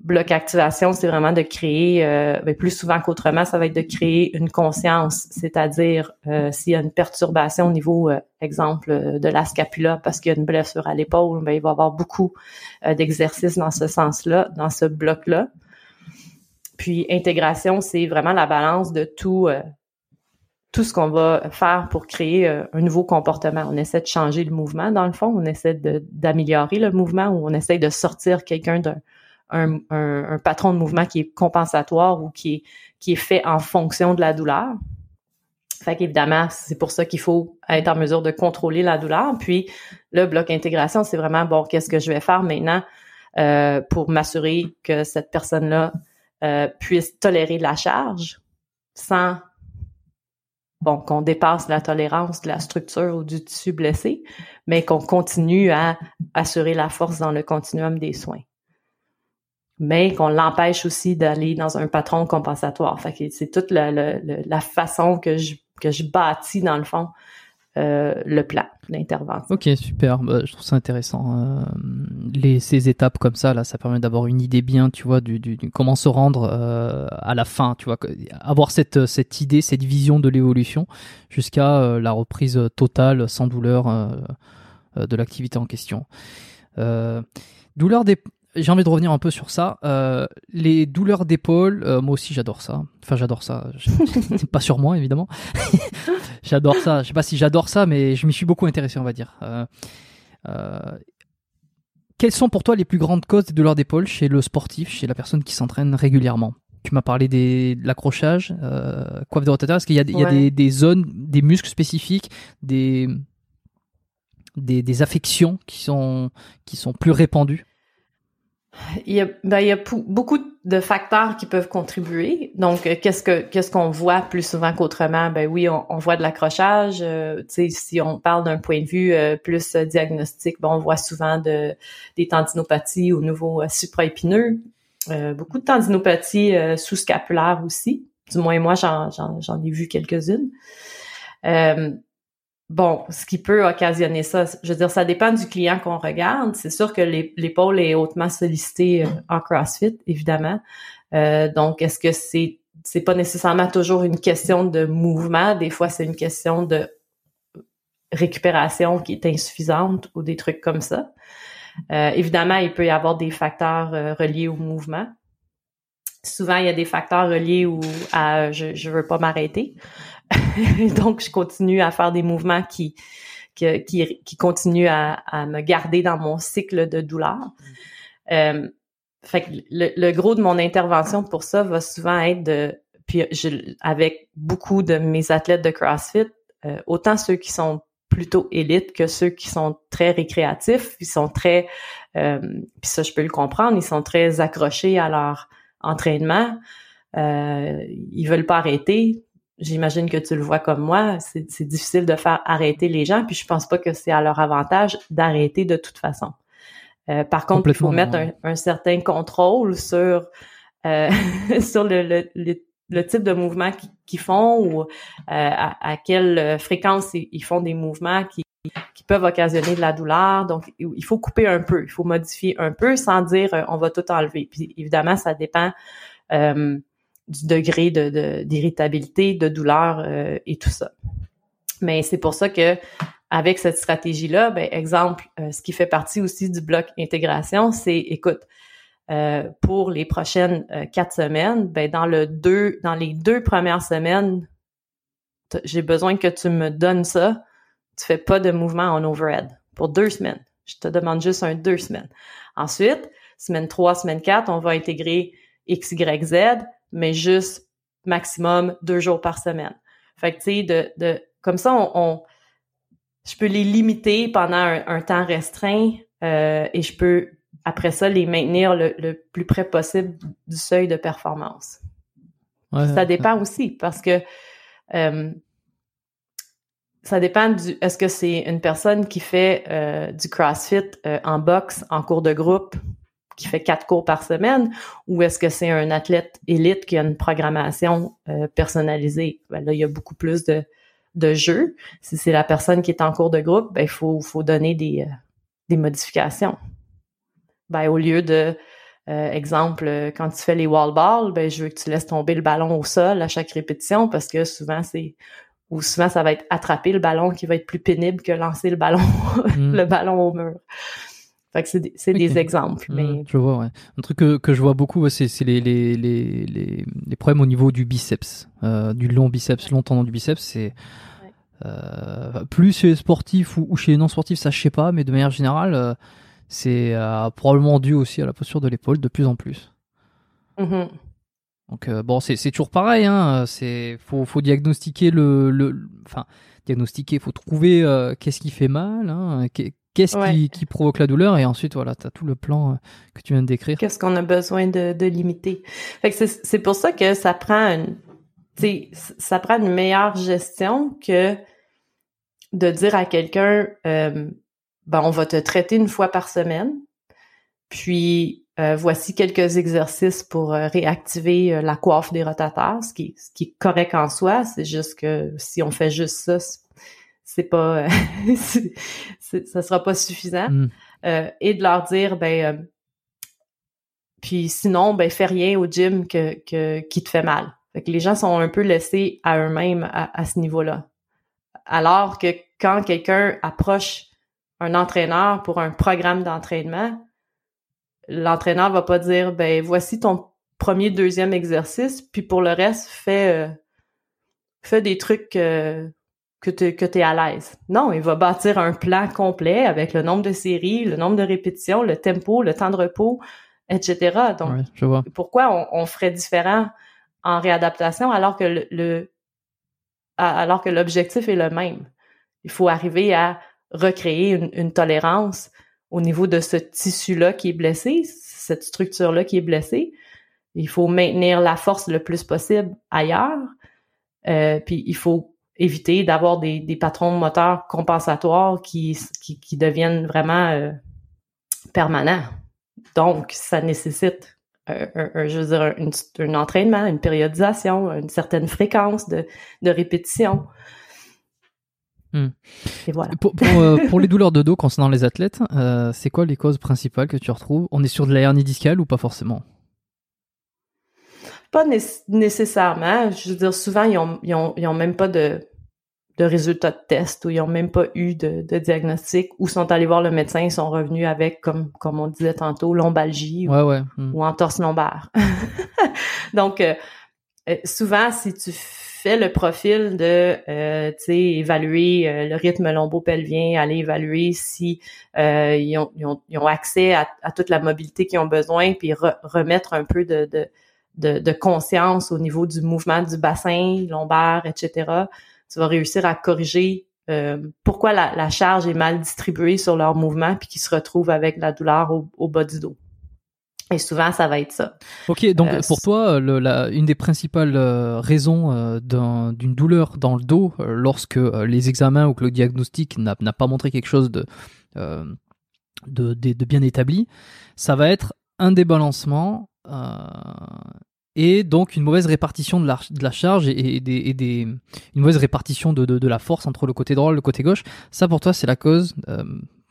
bloc activation, c'est vraiment de créer, euh, ben, plus souvent qu'autrement, ça va être de créer une conscience, c'est-à-dire euh, s'il y a une perturbation au niveau, euh, exemple, de la scapula parce qu'il y a une blessure à l'épaule, ben, il va y avoir beaucoup d'exercices dans ce sens-là, dans ce bloc-là. Puis intégration, c'est vraiment la balance de tout, tout ce qu'on va faire pour créer un nouveau comportement. On essaie de changer le mouvement, dans le fond, on essaie d'améliorer le mouvement ou on essaie de sortir quelqu'un d'un un, patron de mouvement qui est compensatoire ou qui est, qui est fait en fonction de la douleur. Fait qu'évidemment, c'est pour ça qu'il faut être en mesure de contrôler la douleur. Puis le bloc intégration, c'est vraiment bon, qu'est-ce que je vais faire maintenant euh, pour m'assurer que cette personne-là euh, puisse tolérer la charge sans bon qu'on dépasse la tolérance de la structure ou du tissu blessé, mais qu'on continue à assurer la force dans le continuum des soins mais qu'on l'empêche aussi d'aller dans un patron compensatoire. Fait que c'est toute la, façon que je, que je bâtis, dans le fond, euh, le plan l'intervention. Ok, super. Bah, je trouve ça intéressant. Euh, les, ces étapes comme ça, là, ça permet d'avoir une idée bien, tu vois, du, du, comment se rendre euh, à la fin, tu vois, avoir cette, cette idée, cette vision de l'évolution jusqu'à euh, la reprise totale, sans douleur, de l'activité en question. douleur des j'ai envie de revenir un peu sur ça. Euh, les douleurs d'épaule, euh, moi aussi j'adore ça. Enfin j'adore ça. pas sur moi évidemment. j'adore ça. Je sais pas si j'adore ça, mais je m'y suis beaucoup intéressé, on va dire. Euh, quelles sont pour toi les plus grandes causes des douleurs d'épaule chez le sportif, chez la personne qui s'entraîne régulièrement? Tu m'as parlé des, de l'accrochage, coiffe de rotateur. Est-ce qu'il y a, il y a des, des, zones, des muscles spécifiques, des, des, des affections qui sont, qui sont plus répandues? Il y a, ben, il y a beaucoup de facteurs qui peuvent contribuer. Donc, euh, qu'est-ce que qu'est-ce qu'on voit plus souvent qu'autrement? Ben oui, on, voit de l'accrochage. Euh, si on parle d'un point de vue euh, plus diagnostique, ben, on voit souvent de des tendinopathies au niveau supraépineux. beaucoup de tendinopathies sous-scapulaires aussi. Du moins, moi, j'en ai vu quelques-unes. Bon, ce qui peut occasionner ça, je veux dire, ça dépend du client qu'on regarde. C'est sûr que l'épaule est hautement sollicitée euh, en CrossFit, évidemment. Euh, donc, est-ce que c'est c'est pas nécessairement toujours une question de mouvement? Des fois, c'est une question de récupération qui est insuffisante ou des trucs comme ça. Euh, évidemment, il peut y avoir des facteurs reliés au mouvement. Souvent, il y a des facteurs reliés ou à je, je veux pas m'arrêter. donc, je continue à faire des mouvements qui, qui, qui, continuent à, à, me garder dans mon cycle de douleur. Euh, fait que le, gros de mon intervention pour ça va souvent être de, puis je, avec beaucoup de mes athlètes de CrossFit, euh, autant ceux qui sont plutôt élites que ceux qui sont très récréatifs, ils sont très, euh, puis ça je peux le comprendre, ils sont très accrochés à leur entraînement, euh, ils veulent pas arrêter, j'imagine que tu le vois comme moi, c'est difficile de faire arrêter les gens, puis je pense pas que c'est à leur avantage d'arrêter de toute façon. Euh, par contre, il faut mettre un, certain contrôle sur euh, sur le, le, type de mouvement qu'ils font ou euh, à, quelle fréquence ils, font des mouvements qui, qui peuvent occasionner de la douleur. Donc, il faut couper un peu, il faut modifier un peu sans dire on va tout enlever. Puis évidemment, ça dépend du degré de, d'irritabilité, de, douleur euh, et tout ça. Mais c'est pour ça que avec cette stratégie-là, ben, exemple, euh, ce qui fait partie aussi du bloc intégration, c'est, écoute, euh, pour les prochaines quatre semaines, ben, dans le deux, dans les deux premières semaines, j'ai besoin que tu me donnes ça. Tu fais pas de mouvement en overhead pour deux semaines. Je te demande juste un deux semaines. Ensuite, semaine 3, semaine 4, on va intégrer X, Y, Z, mais juste maximum deux jours par semaine. Fait que, tu sais, de, de, comme ça, on, je peux les limiter pendant un, temps restreint euh, et je peux après ça les maintenir le, plus près possible du seuil de performance. ça dépend aussi parce que euh, ça dépend du est-ce que c'est une personne qui fait euh, du CrossFit en boxe en cours de groupe? Qui fait quatre cours par semaine ou est-ce que c'est un athlète élite qui a une programmation personnalisée? Ben là il y a beaucoup plus de de jeu. Si c'est la personne qui est en cours de groupe, ben il faut, faut donner des, euh, des modifications. Ben, au lieu de, euh, exemple, quand tu fais les wall balls, ben je veux que tu laisses tomber le ballon au sol à chaque répétition parce que souvent c'est ou souvent ça va être attraper le ballon qui va être plus pénible que lancer le ballon mm. le ballon au mur. Fait que c'est des, exemples. Mais... je vois, ouais. Un truc que, que je vois beaucoup, c'est les, les, les, les, problèmes au niveau du biceps, euh, du long biceps, long tendon du biceps. C'est euh, plus chez les sportifs ou, chez les non sportifs, ça je sais pas, mais de manière générale, euh, c'est probablement dû aussi à la posture de l'épaule de plus en plus. Mm-hmm. Donc bon, c'est toujours pareil. Hein, c'est faut, faut diagnostiquer le, le, enfin diagnostiquer, faut trouver qu'est-ce qui fait mal, hein, Qu'est-ce qui, provoque la douleur et ensuite voilà, tu as tout le plan euh, que tu viens de décrire. Qu'est-ce qu'on a besoin de, limiter? c'est pour ça que ça prend une ça prend une meilleure gestion que de dire à quelqu'un euh, ben on va te traiter une fois par semaine. Puis euh, voici quelques exercices pour réactiver la coiffe des rotateurs, ce qui, ce qui est correct en soi. C'est juste que si on fait juste ça, c'est pas, ça sera pas suffisant. Mm. Euh, et de leur dire, ben, euh, puis sinon, ben, fais rien au gym que, que, qui te fait mal. Fait que les gens sont un peu laissés à eux-mêmes à, ce niveau-là. Alors que quand quelqu'un approche un entraîneur pour un programme d'entraînement, l'entraîneur va pas dire, ben, voici ton premier, deuxième exercice, puis pour le reste, fais, euh, fais des trucs que tu que es à l'aise. Non, il va bâtir un plan complet avec le nombre de séries, le nombre de répétitions, le tempo, le temps de repos, etc. Donc, pourquoi on, ferait différent en réadaptation alors que le, alors que l'objectif est le même? Il faut arriver à recréer une, tolérance au niveau de ce tissu-là qui est blessé, cette structure-là qui est blessée. Il faut maintenir la force le plus possible ailleurs. Euh, puis il faut éviter d'avoir des, des, patrons moteurs compensatoires qui, qui, qui deviennent vraiment euh, permanents. Donc, ça nécessite un, un, je veux dire, un, entraînement, une périodisation, une certaine fréquence de, de répétition. Hmm. Et voilà. Pour, pour, euh, pour, les douleurs de dos concernant les athlètes, euh, c'est quoi les causes principales que tu retrouves? On est sur de la hernie discale ou pas forcément? Pas nécessairement. Je veux dire, souvent, ils ont, ils ont, ils ont même pas de, de résultats de test ou ils ont même pas eu de, de, diagnostic ou sont allés voir le médecin ils sont revenus avec, comme, comme on disait tantôt, lombalgie ou, ouais, hmm. ou entorse lombaire. Donc, euh, euh, souvent, si tu fais le profil de, euh, tu sais, évaluer euh, le rythme lombo-pelvien, aller évaluer si ils ont, ils, ont, ils, ont, accès à, à, toute la mobilité qu'ils ont besoin, puis remettre un peu de, de de, conscience au niveau du mouvement du bassin lombaire, etc., tu vas réussir à corriger euh, pourquoi la, charge est mal distribuée sur leur mouvement puis qu'ils se retrouvent avec la douleur au, bas du dos. Et souvent, ça va être ça. Ok, donc euh, pour toi, le, une des principales euh, raisons d'une douleur dans le dos, lorsque les examens ou que le diagnostic n'a pas montré quelque chose de, de, de, bien établi, ça va être un débalancement euh, et donc une mauvaise répartition de la, charge et, des, une mauvaise répartition de, la force entre le côté droit et le côté gauche. Ça pour toi c'est la cause euh,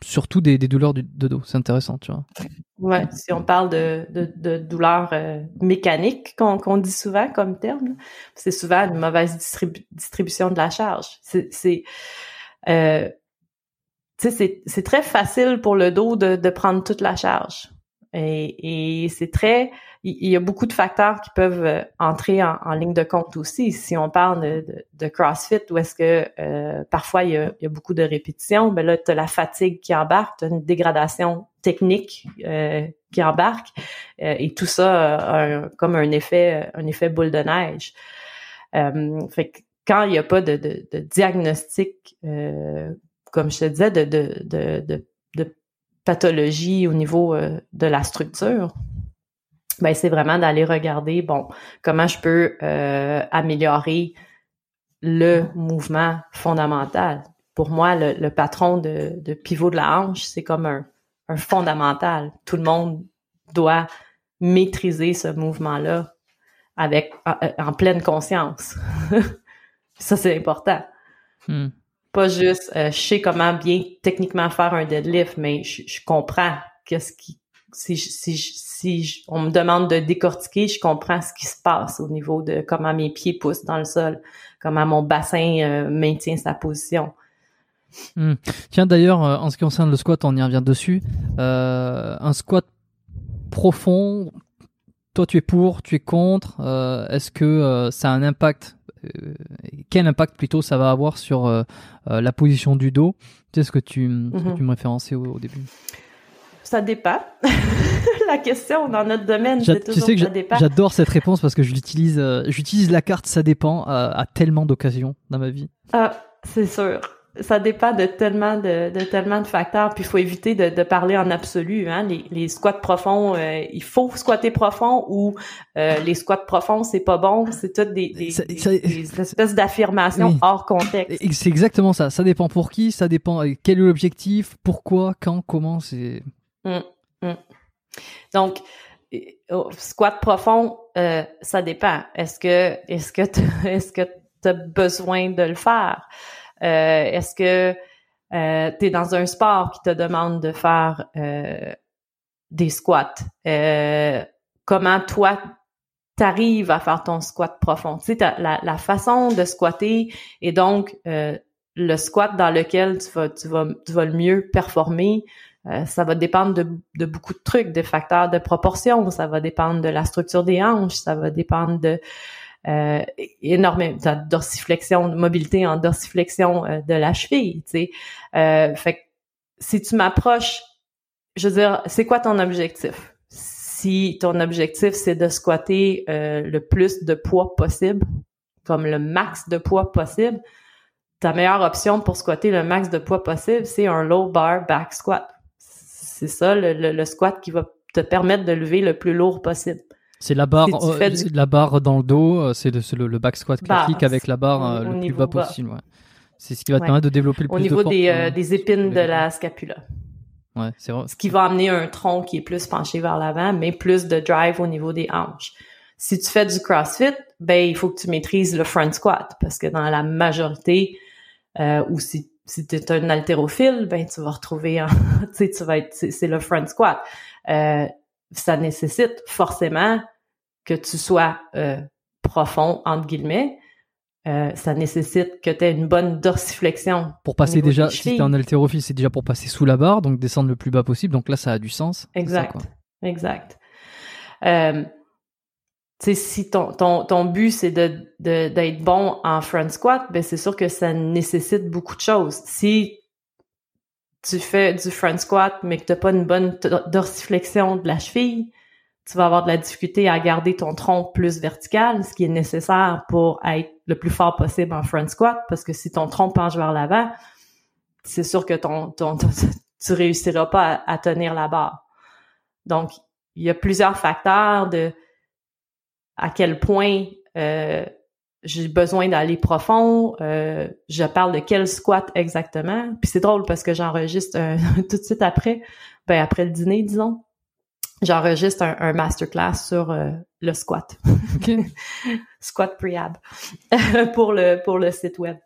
surtout des, douleurs de dos. C'est intéressant, tu vois. Ouais, si on parle de, douleurs euh, mécaniques qu'on dit souvent comme terme, c'est souvent une mauvaise distribution de la charge. C'est euh, c'est très facile pour le dos de prendre toute la charge. Et, et c'est très, il y a beaucoup de facteurs qui peuvent euh, entrer en, ligne de compte aussi. Si on parle de, de, CrossFit, où est-ce que euh, parfois il y, a, il y, a, beaucoup de répétitions, ben là, tu as la fatigue qui embarque, tu as une dégradation technique euh, qui embarque, euh, et tout ça a comme un effet, un effet boule de neige. fait que quand il n'y a pas de, de, de diagnostic, comme je te disais, de, de, de pathologie au niveau de la structure, ben c'est vraiment d'aller regarder bon comment je peux euh, améliorer le mouvement fondamental. Pour moi, le, patron de, de, pivot de la hanche, c'est comme un, un, fondamental. Tout le monde doit maîtriser ce mouvement-là avec en, pleine conscience. Ça, c'est important. Hmm. Pas juste, euh, je sais comment bien techniquement faire un deadlift, mais je, je comprends qu'est-ce qui si, si, si on me demande de décortiquer, je comprends ce qui se passe au niveau de comment mes pieds poussent dans le sol, comment mon bassin euh, maintient sa position. Hmm. Tiens, d'ailleurs, euh, en ce qui concerne le squat, on y revient dessus. Euh, un squat profond, toi tu es pour, tu es contre. Est-ce que ça a un impact Quel impact plutôt ça va avoir sur la position du dos? C'est ce que tu, mm-hmm. tu me référençais au début? Ça dépend. la question dans notre domaine, c'est toujours tu sais que J'adore cette réponse parce que je l'utilise, euh, j'utilise la carte ça dépend à, tellement d'occasions dans ma vie. Ah, c'est sûr. Ça dépend de tellement de, tellement de facteurs, puis il faut éviter de, parler en absolu. Hein. Les, squats profonds, euh, il faut squatter profond ou euh, les squats profonds, c'est pas bon. C'est toutes des, espèces d'affirmations hors contexte. C'est exactement ça. Ça dépend pour qui, ça dépend quel est l'objectif, pourquoi, quand, comment. C'est Mm, mm. Donc, squat profond, euh, ça dépend. Est-ce que est-ce que est-ce que tu as besoin de le faire? Euh, est-ce que euh, tu es dans un sport qui te demande de faire des squats? comment toi t'arrives à faire ton squat profond? Tu sais, la, façon de squatter et donc le squat dans lequel tu vas, tu vas, tu vas le mieux performer, euh, ça va dépendre de, de, beaucoup de trucs, des facteurs de proportion, ça va dépendre de la structure des hanches, ça va dépendre de euh, énormément de dorsiflexion, mobilité en dorsiflexion euh, de la cheville, tu sais. Euh, fait que si tu m'approches, je veux dire, c'est quoi ton objectif? Si ton objectif, c'est de squatter euh, le plus de poids possible, comme le max de poids possible, ta meilleure option pour squatter le max de poids possible, c'est un low bar back squat. C'est ça, le, squat qui va te permettre de lever le plus lourd possible. C'est la barre, euh, la barre dans le dos, euh, c'est le, back squat classique avec la barre euh, le plus bas, possible. C'est ce qui va te permettre de développer le plus Au niveau des, des, épines de la scapula. Ouais, c'est vrai. Ce qui va amener un tronc qui est plus penché vers l'avant, mais plus de drive au niveau des hanches. Si tu fais du CrossFit, ben il faut que tu maîtrises le front squat parce que dans la majorité, euh, ou si si tu es un haltérophile, ben tu vas retrouver, tu sais, tu vas être, c'est le front squat. Euh, ça nécessite forcément que tu sois euh, profond entre guillemets. Euh, ça nécessite que tu aies une bonne dorsiflexion. Pour passer déjà, si tu es un haltérophile, c'est déjà pour passer sous la barre, donc descendre le plus bas possible. Donc là, ça a du sens. Exact. exact. Euh, sais, si ton, ton, ton but c'est de, d'être bon en front squat, ben c'est sûr que ça nécessite beaucoup de choses. Si tu fais du front squat, mais que tu n'as pas une bonne dorsiflexion de la cheville, tu vas avoir de la difficulté à garder ton tronc plus vertical, ce qui est nécessaire pour être le plus fort possible en front squat, parce que si ton tronc penche vers l'avant, c'est sûr que ton, ton, tu réussiras pas à tenir la barre. Donc, il y a plusieurs facteurs de à quel point euh, j'ai besoin d'aller profond. Euh, je parle de quel squat exactement. Puis c'est drôle parce que j'enregistre tout de suite après, ben après le dîner, disons, j'enregistre un, masterclass sur euh, le squat. squat prehab pour le pour le site web.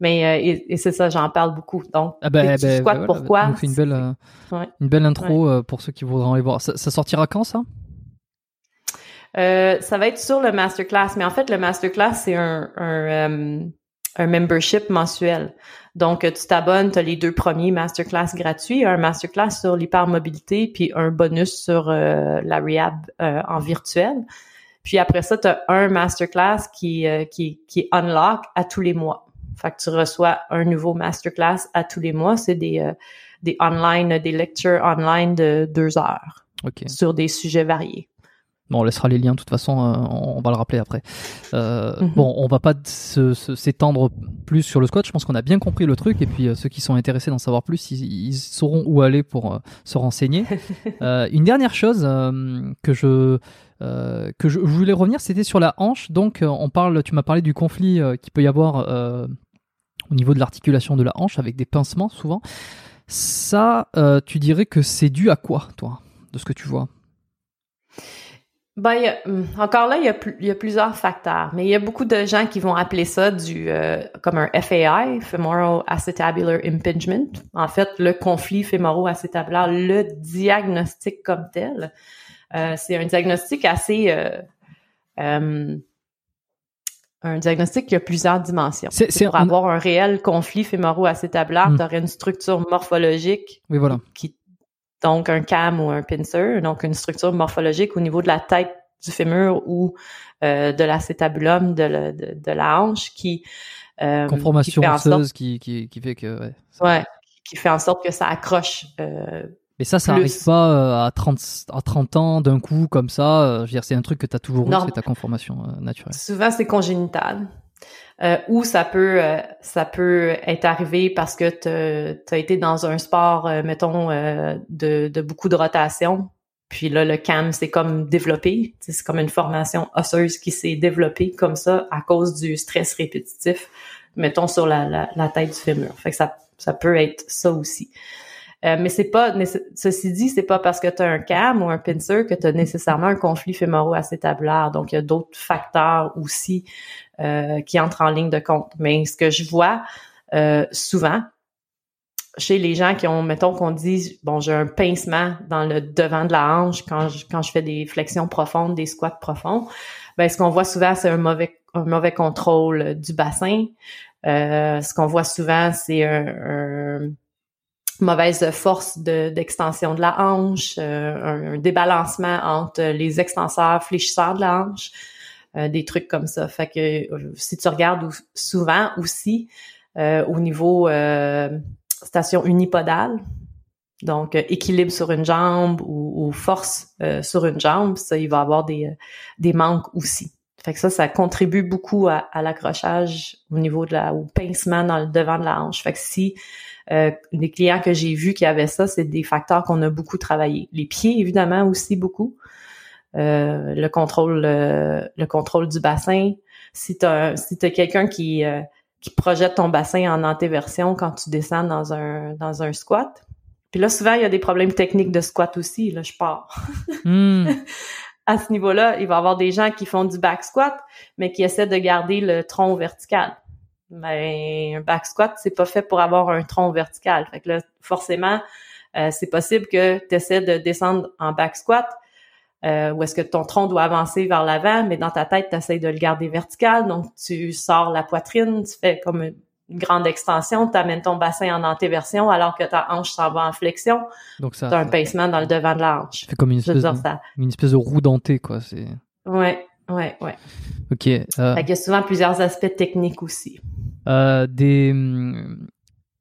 Mais et, c'est ça, j'en parle beaucoup. Donc, ah squat, ben pourquoi une belle, une belle intro pour ceux qui voudront aller voir. ça sortira quand ça? Euh, ça va être sur le masterclass, mais en fait, le masterclass, c'est un, un, euh, un membership mensuel. Donc, tu t'abonnes, tu as les deux premiers masterclass gratuits, un masterclass sur l'hypermobilité, puis un bonus sur euh, la rehab euh, en virtuel. Puis après ça, tu as un masterclass qui, euh, qui, qui est unlock à tous les mois. Fait que tu reçois un nouveau masterclass à tous les mois. C'est des, des online, des lectures online de deux heures sur des sujets variés. Bon, on laissera les liens, de toute façon, euh, on va le rappeler après. Euh, mhm. Bon, on va pas s'étendre plus sur le squat, je pense qu'on a bien compris le truc, et puis euh, ceux qui sont intéressés d'en savoir plus, ils, sauront où aller pour se renseigner. une dernière chose que je... que je, voulais revenir, c'était sur la hanche. Donc, on parle, tu m'as parlé du conflit qui peut y avoir au niveau de l'articulation de la hanche avec des pincements souvent. Ça, tu dirais que c'est dû à quoi, toi, de ce que tu vois? Ben, hum, encore là, il y, a il y, a plusieurs facteurs, mais il y a beaucoup de gens qui vont appeler ça du euh, comme un FAI, femoral acetabular impingement. En fait, le conflit fémoro-acétabulaire, le diagnostic comme tel, euh, c'est un diagnostic assez euh, hum, un diagnostic qui a plusieurs dimensions. C'est, pour avoir un réel conflit fémoro-acétabulaire, mmh. tu aurais une structure morphologique oui, voilà. qui donc un cam ou un pincer, donc une structure morphologique au niveau de la tête du fémur ou euh, de l'acétabulum de, de, de, la hanche qui euh, conformation qui osseuse qui, qui, qui, fait que ouais, ouais, qui fait en sorte que ça accroche euh, mais ça, ça n'arrive pas à 30, à 30 ans d'un coup comme ça. Je veux dire, c'est un truc que tu as toujours eu, c'est ta conformation naturelle. Souvent, c'est congénital euh, ou ça peut euh, ça peut être arrivé parce que tu as été dans un sport, euh, mettons, euh, de, de, beaucoup de rotation. Puis là, le CAM s'est comme développé. C'est comme une formation osseuse qui s'est développée comme ça à cause du stress répétitif, mettons, sur la, la, la tête du fémur. Fait que ça, ça peut être ça aussi. Euh, mais c'est pas, ceci dit, c'est pas parce que tu as un CAM ou un pincer que tu as nécessairement un conflit fémoro-acétabulaire. Donc, il y a d'autres facteurs aussi euh, qui entrent en ligne de compte. Mais ce que je vois euh, souvent chez les gens qui ont, mettons qu'on dit, bon, j'ai un pincement dans le devant de la hanche quand je, quand je fais des flexions profondes, des squats profonds, ben ce qu'on voit souvent, c'est un mauvais, un mauvais contrôle du bassin. ce qu'on voit souvent, c'est un mauvaise force d'extension de, la hanche, euh, un, débalancement entre les extenseurs, fléchisseurs de la hanche, euh, des trucs comme ça. Fait que euh, si tu regardes souvent aussi au niveau station unipodale, donc équilibre sur une jambe ou, force sur une jambe, ça il va avoir des, des manques aussi. Fait que ça, ça contribue beaucoup à, à l'accrochage au niveau de la, au pincement dans le devant de la hanche. Fait que si euh, les clients que j'ai vus qui avaient ça, c'est des facteurs qu'on a beaucoup travaillé. Les pieds, évidemment, aussi beaucoup. Euh, le contrôle euh, le contrôle du bassin. Si tu as, si as quelqu'un qui, euh, qui projette ton bassin en antéversion quand tu descends dans un, dans un squat. Puis là, souvent, il y a des problèmes techniques de squat aussi. Là, je pars. Hmm. à ce niveau-là, il va y avoir des gens qui font du back squat, mais qui essaient de garder le tronc vertical ben un back squat c'est pas fait pour avoir un tronc vertical. Fait que là forcément euh, c'est possible que tu essaies de descendre en back squat euh, où est-ce que ton tronc doit avancer vers l'avant, mais dans ta tête tu essaies de le garder vertical, donc tu sors la poitrine, tu fais comme une grande extension, tu amènes ton bassin en antéversion alors que ta hanche s'en va en flexion. Donc ça, as un pincement dans le devant de la hanche. C'est comme une espèce, de, une espèce de roue dentée quoi. C'est. Ouais, ouais, ouais. Ok. Euh... il y a souvent plusieurs aspects techniques aussi. Euh, des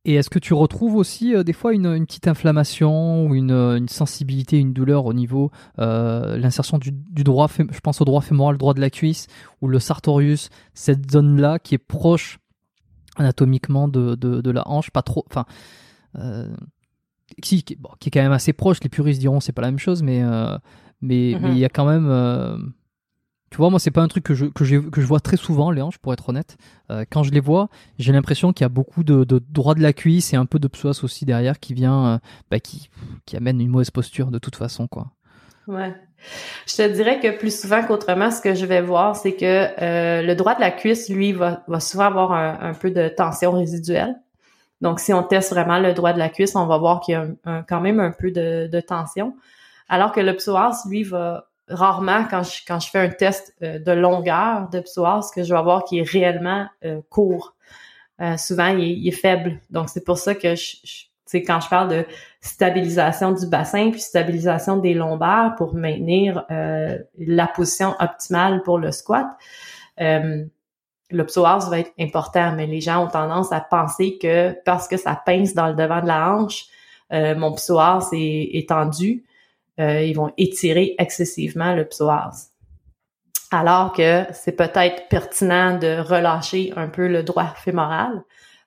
et est-ce que tu retrouves aussi euh, des fois une, une, petite inflammation ou une, une, sensibilité, une douleur au niveau euh, l'insertion du, du, droit, je pense au droit fémoral, le droit de la cuisse ou le sartorius, cette zone-là qui est proche anatomiquement de, de, de, la hanche, pas trop, enfin, euh, qui, qui, bon, qui, est quand même assez proche. Les puristes diront c'est pas la même chose, mais euh, mais mm-hmm. mais il y a quand même euh, tu vois, moi, c'est pas un truc que je, que, que je vois très souvent, hanches, pour être honnête. Euh, quand je les vois, j'ai l'impression qu'il y a beaucoup de, de, droit de la cuisse et un peu de psoas aussi derrière qui vient, euh, bah, qui, qui amène une mauvaise posture de toute façon, quoi. Ouais. Je te dirais que plus souvent qu'autrement, ce que je vais voir, c'est que euh, le droit de la cuisse, lui, va, va souvent avoir un, peu de tension résiduelle. Donc, si on teste vraiment le droit de la cuisse, on va voir qu'il y a quand même un peu de, de tension. Alors que le psoas, lui, va, rarement quand je, quand je fais un test euh, de longueur de psoas que je vais voir qui est réellement euh, court. souvent il est, faible. Donc c'est pour ça que je, sais quand je parle de stabilisation du bassin puis stabilisation des lombaires pour maintenir la position optimale pour le squat, le psoas va être important, mais les gens ont tendance à penser que parce que ça pince dans le devant de la hanche, euh, mon psoas est, étendu, euh, ils vont étirer excessivement le psoas. Alors que c'est peut-être pertinent de relâcher un peu le droit fémoral,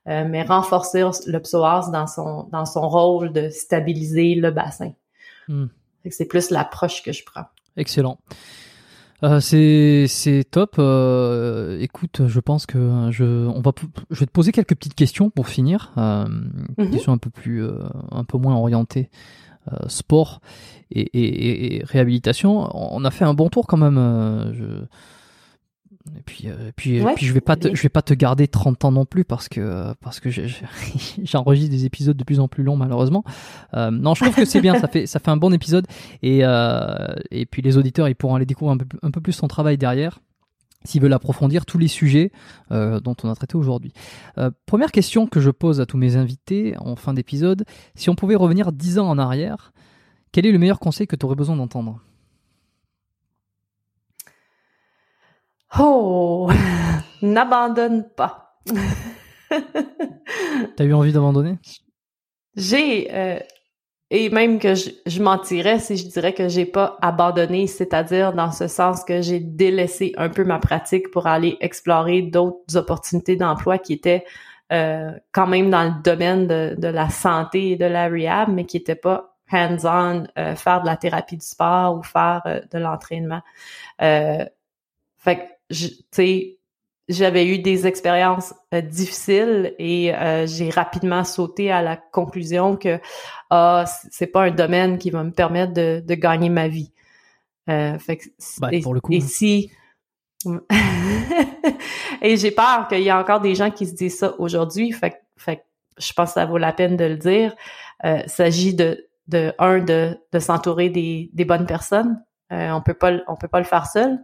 euh, mais renforcer le psoas dans son dans son rôle de stabiliser le bassin. Hmm. C'est plus l'approche que je prends. Excellent. Euh, c'est c'est top. Euh, écoute, je pense que je on va je vais te poser quelques petites questions pour finir. Euh, mhm. Questions un peu plus euh, un peu moins orientées euh, sport et, et, et, réhabilitation. On a fait un bon tour quand même. Je, et puis, euh, puis, puis je vais pas te, je vais pas te garder 30 ans non plus parce que parce que j'enregistre des épisodes de plus en plus longs malheureusement. Euh, non, je trouve que c'est bien, ça fait ça fait un bon épisode et euh, et puis les auditeurs ils pourront aller découvrir un peu, un peu plus son travail derrière s'ils veulent approfondir tous les sujets euh, dont on a traité aujourd'hui. Euh, première question que je pose à tous mes invités en fin d'épisode, si on pouvait revenir 10 ans en arrière, quel est le meilleur conseil que tu aurais besoin d'entendre? Oh, n'abandonne pas. T'as eu envie d'abandonner? J'ai, euh, et même que je, je, mentirais si je dirais que j'ai pas abandonné, c'est-à-dire dans ce sens que j'ai délaissé un peu ma pratique pour aller explorer d'autres opportunités d'emploi qui étaient euh, quand même dans le domaine de, de, la santé et de la rehab, mais qui n'étaient pas hands-on, euh, faire de la thérapie du sport ou faire de l'entraînement. fait que tu j'avais eu des expériences euh, difficiles et euh, j'ai rapidement sauté à la conclusion que ah c'est pas un domaine qui va me permettre de, de gagner ma vie. Euh, fait que, ben, et, pour le coup, et hein. si et j'ai peur qu'il y ait encore des gens qui se disent ça aujourd'hui. Fait, fait je pense que ça vaut la peine de le dire. Euh, il s'agit de de un de, de s'entourer des, des bonnes personnes. on peut pas on peut pas le faire seul.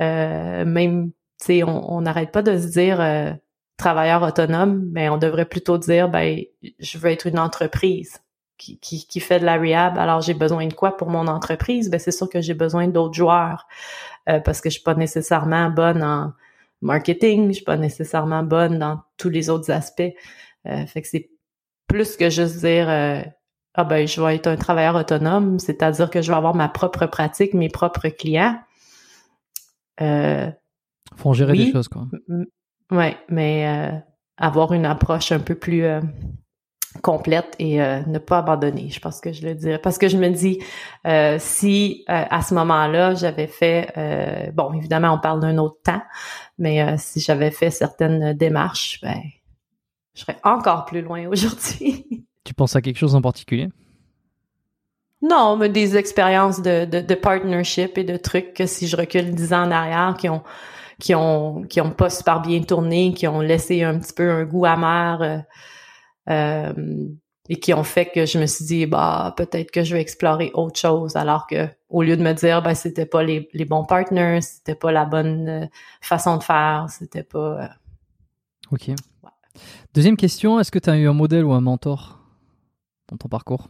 Euh, même, tu sais, on n'arrête pas de se dire euh, travailleur autonome, mais on devrait plutôt dire, ben, je veux être une entreprise qui, qui, qui fait de la rehab. Alors, j'ai besoin de quoi pour mon entreprise? Ben, c'est sûr que j'ai besoin d'autres joueurs euh, parce que je suis pas nécessairement bonne en marketing, je suis pas nécessairement bonne dans tous les autres aspects. fait que c'est plus que juste dire ah ben je vais être un travailleur autonome, c'est-à-dire que je vais avoir ma propre pratique, mes propres clients. Euh, Faut gérer des choses, quoi. Ouais, mais euh, avoir une approche un peu plus euh, complète et euh, ne pas abandonner, je pense que je le dirais. Parce que je me dis, si à ce moment-là, j'avais fait, bon, évidemment, on parle d'un autre temps, mais si j'avais fait certaines démarches, ben, je serais encore plus loin aujourd'hui. Tu penses à quelque chose en particulier? Non, mais des expériences de, de, de, partnership et de trucs que si je recule dix ans en arrière, qui ont qui ont qui ont pas super bien tourné, qui ont laissé un petit peu un goût amer euh, euh, et qui ont fait que je me suis dit bah peut-être que je vais explorer autre chose alors que au lieu de me dire ben c'était pas les, les bons partners, c'était pas la bonne euh, façon de faire, c'était pas OK. Deuxième question, est-ce que tu as eu un modèle ou un mentor? Dans ton parcours?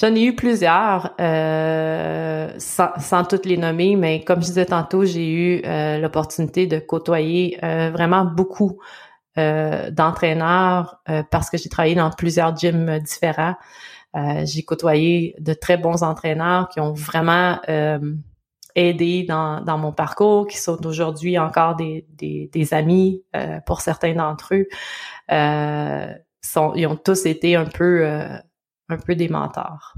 J'en ai eu plusieurs, euh, sans, sans, toutes les nommer, mais comme je disais tantôt, j'ai eu euh, l'opportunité de côtoyer euh, vraiment beaucoup d'entraîneurs parce que j'ai travaillé dans plusieurs gyms différents. j'ai côtoyé de très bons entraîneurs qui ont vraiment aidé dans, dans mon parcours, qui sont aujourd'hui encore des, des, des amis pour certains d'entre eux. Sont, ils ont tous été un peu un peu des mentors.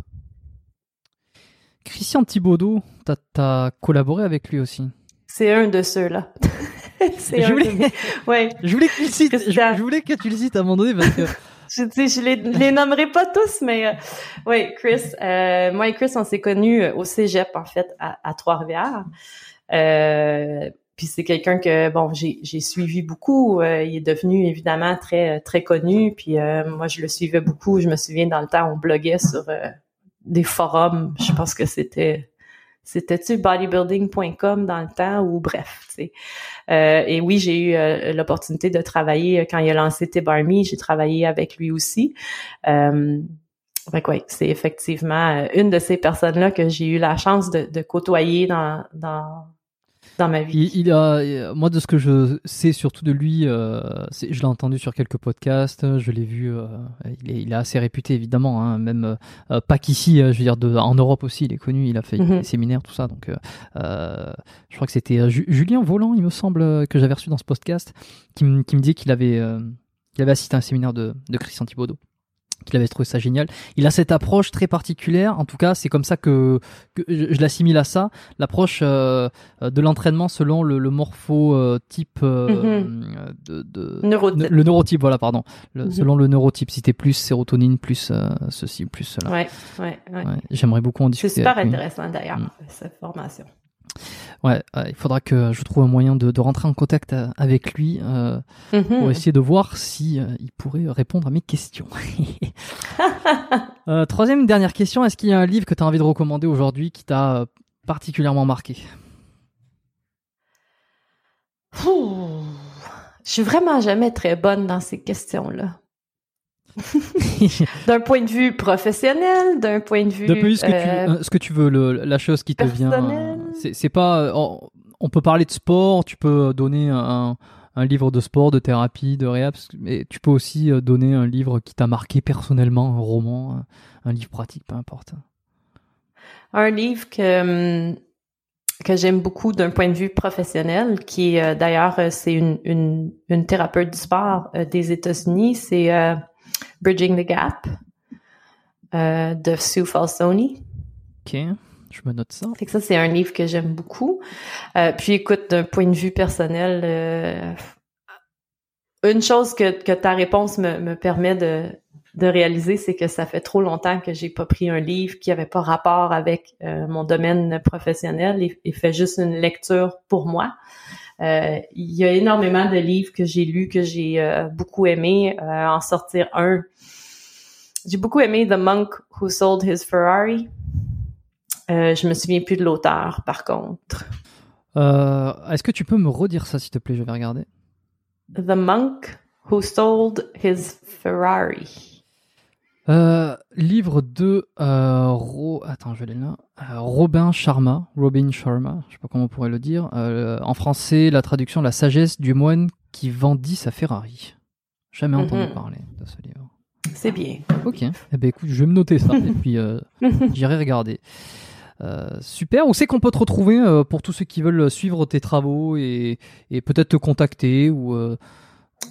Christian Thibaudot, tu as, collaboré avec lui aussi. C'est un de ceux-là. je, voulais... ouais. je, voulais que tu le cites, je, voulais que tu le cites à un moment donné parce que... je, je les, les nommerai pas tous, mais euh, oui, Chris, euh, moi et Chris, on s'est connus euh, au cégep, en fait, à, à Trois-Rivières. Euh, puis c'est quelqu'un que bon j'ai suivi beaucoup. Euh, il est devenu évidemment très très connu. Puis euh, moi je le suivais beaucoup. Je me souviens dans le temps on bloguait sur euh, des forums. Je pense que c'était c'était-tu bodybuilding.com dans le temps ou bref, tu sais. Euh, et oui, j'ai eu euh, l'opportunité de travailler quand il a lancé Tib Army, j'ai travaillé avec lui aussi. Euh, fait ouais, c'est effectivement une de ces personnes-là que j'ai eu la chance de, de côtoyer dans, dans dans ma vie. Il, a, moi, de ce que je sais surtout de lui, euh, je l'ai entendu sur quelques podcasts, je l'ai vu, euh, il, est, il, est, assez réputé évidemment, hein, même euh, pas qu'ici, je veux dire, de, en Europe aussi, il est connu, il a fait mhm. des séminaires, tout ça. Donc, je crois que c'était Julien Volant, il me semble, que j'avais reçu dans ce podcast, qui, qui me dit qu'il avait, avait assisté à un séminaire de, de Christian Thibaudot qu'il avait trouvé ça génial. Il a cette approche très particulière, en tout cas c'est comme ça que, je, l'assimile à ça, l'approche euh, de l'entraînement selon le, le morphotype euh, mhm. de, neurotype. le neurotype, voilà pardon, mhm. selon le neurotype. Si t'es plus sérotonine, plus euh, ceci, plus cela. Ouais, ouais, ouais. J'aimerais beaucoup en discuter. C'est super intéressant d'ailleurs mm. cette formation. Ouais, il faudra que je trouve un moyen de, de rentrer en contact euh, avec lui euh, mhm. pour essayer de voir si euh, il pourrait répondre à mes questions. euh, troisième dernière question, est-ce qu'il y a un livre que tu as envie de recommander aujourd'hui qui t'a particulièrement marqué? Je suis vraiment jamais très bonne dans ces questions-là. d'un point de vue professionnel, d'un point de vue. Point ce, que tu, euh, ce que tu veux, le, la chose qui te vient. C'est pas. Euh, on, peut parler de sport, tu peux donner un, un, livre de sport, de thérapie, de réhab, mais tu peux aussi euh, donner un livre qui t'a marqué personnellement, un roman, un livre pratique, peu importe. Un livre que. Hum, que j'aime beaucoup d'un point de vue professionnel, qui d'ailleurs c'est une, une, une, thérapeute du sport des États-Unis, c'est Bridging the Gap euh, de Sue Falsoni. OK. Je me note ça. Fait que ça, c'est un livre que j'aime beaucoup. Euh, puis écoute, d'un point de vue personnel, euh, une chose que, que ta réponse me, me permet de, de réaliser, c'est que ça fait trop longtemps que j'ai pas pris un livre qui avait pas rapport avec euh, mon domaine professionnel et, et, fait juste une lecture pour moi. Euh, il y a énormément de livres que j'ai lus que j'ai euh, beaucoup aimé. Euh, en sortir un. J'ai beaucoup aimé The Monk Who Sold His Ferrari. je me souviens plus de l'auteur, par contre. Est-ce que tu peux me redire ça, s'il te plaît? Je vais regarder. The Monk Who Sold His Ferrari. Euh, livre de euh, attends, je l'ai là. Euh, Robin Sharma, Robin Sharma, je sais pas comment on pourrait le dire. en français, la traduction La sagesse du moine qui vendit sa Ferrari. Jamais mhm. entendu parler de ce livre. C'est bien. Ok. Eh ben écoute, je vais me noter ça et puis j'irai regarder. super. Où c'est qu'on peut te retrouver pour tous ceux qui veulent suivre tes travaux et, et peut-être te contacter ou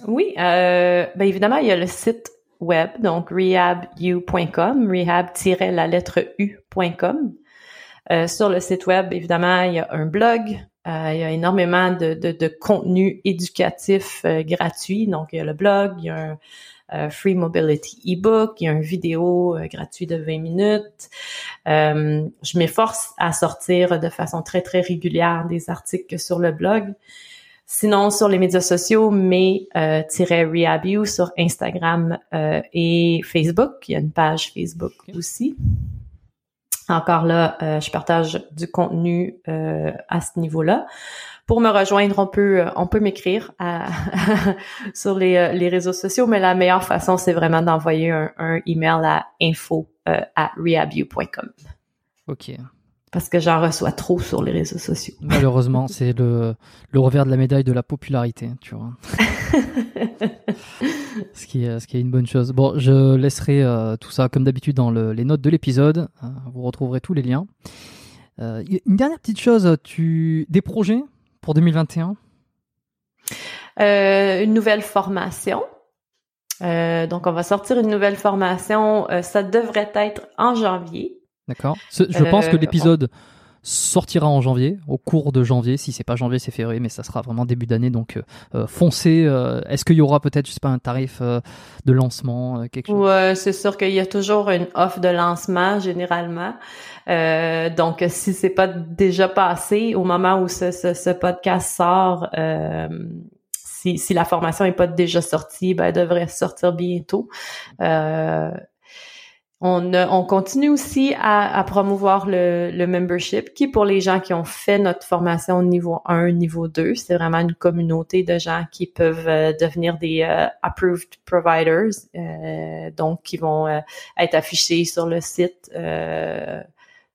Oui, ben évidemment, il y a le site web, donc rehabu.com, rehab-la lettre u.com. Euh, sur le site web, évidemment, il y a un blog, euh, il y a énormément de, de, contenu éducatif euh, gratuit. Donc, il y a le blog, il y a un Free Mobility ebook, il y a une vidéo gratuit de 20 minutes. je m'efforce à sortir de façon très, très régulière des articles sur le blog. Sinon, sur les médias sociaux, mais euh, sur Instagram euh, et Facebook. Il y a une page Facebook aussi. Encore là, euh, je partage du contenu euh, à ce niveau-là. Pour me rejoindre, on peut on peut m'écrire sur les, les réseaux sociaux, mais la meilleure façon, c'est vraiment d'envoyer un, un, email à info à rehabu.com. OK parce que j'en reçois trop sur les réseaux sociaux. Malheureusement, c'est le, le revers de la médaille de la popularité, tu vois. ce, qui est, ce qui est une bonne chose. Bon, je laisserai euh, tout ça comme d'habitude dans le, les notes de l'épisode. Euh, vous retrouverez tous les liens. Euh, une dernière petite chose, tu des projets pour 2021 Une nouvelle formation. donc, on va sortir une nouvelle formation. ça devrait être en janvier. D'accord. Je pense que euh, l'épisode sortira en janvier, au cours de janvier. Si c'est pas janvier, c'est février, mais ça sera vraiment début d'année. Donc euh, euh, foncez. Est-ce qu'il y aura peut-être, je sais pas, un tarif de lancement, quelque chose? Ouais, c'est sûr qu'il y a toujours une offre de lancement généralement. donc si c'est pas déjà passé au moment où ce, ce, podcast sort. si, si la formation est pas déjà sortie, ben, elle devrait sortir bientôt. On, on continue aussi à, à promouvoir le, le, membership, qui pour les gens qui ont fait notre formation niveau 1, niveau 2, c'est vraiment une communauté de gens qui peuvent euh, devenir des euh, approved providers, euh, donc qui vont être affichés sur le site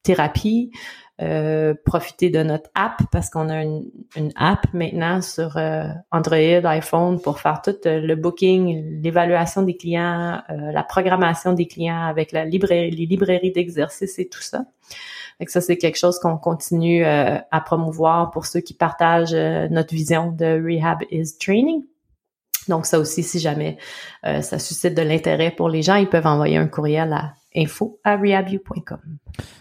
thérapie. Euh, profiter de notre app parce qu'on a une, une, app maintenant sur euh, Android, iPhone pour faire tout euh, le booking, l'évaluation des clients, la programmation des clients avec la librairie, les librairies d'exercices et tout ça. Donc ça, c'est quelque chose qu'on continue à promouvoir pour ceux qui partagent notre vision de Rehab is Training. Donc ça aussi, si jamais ça suscite de l'intérêt pour les gens, ils peuvent envoyer un courriel à info à.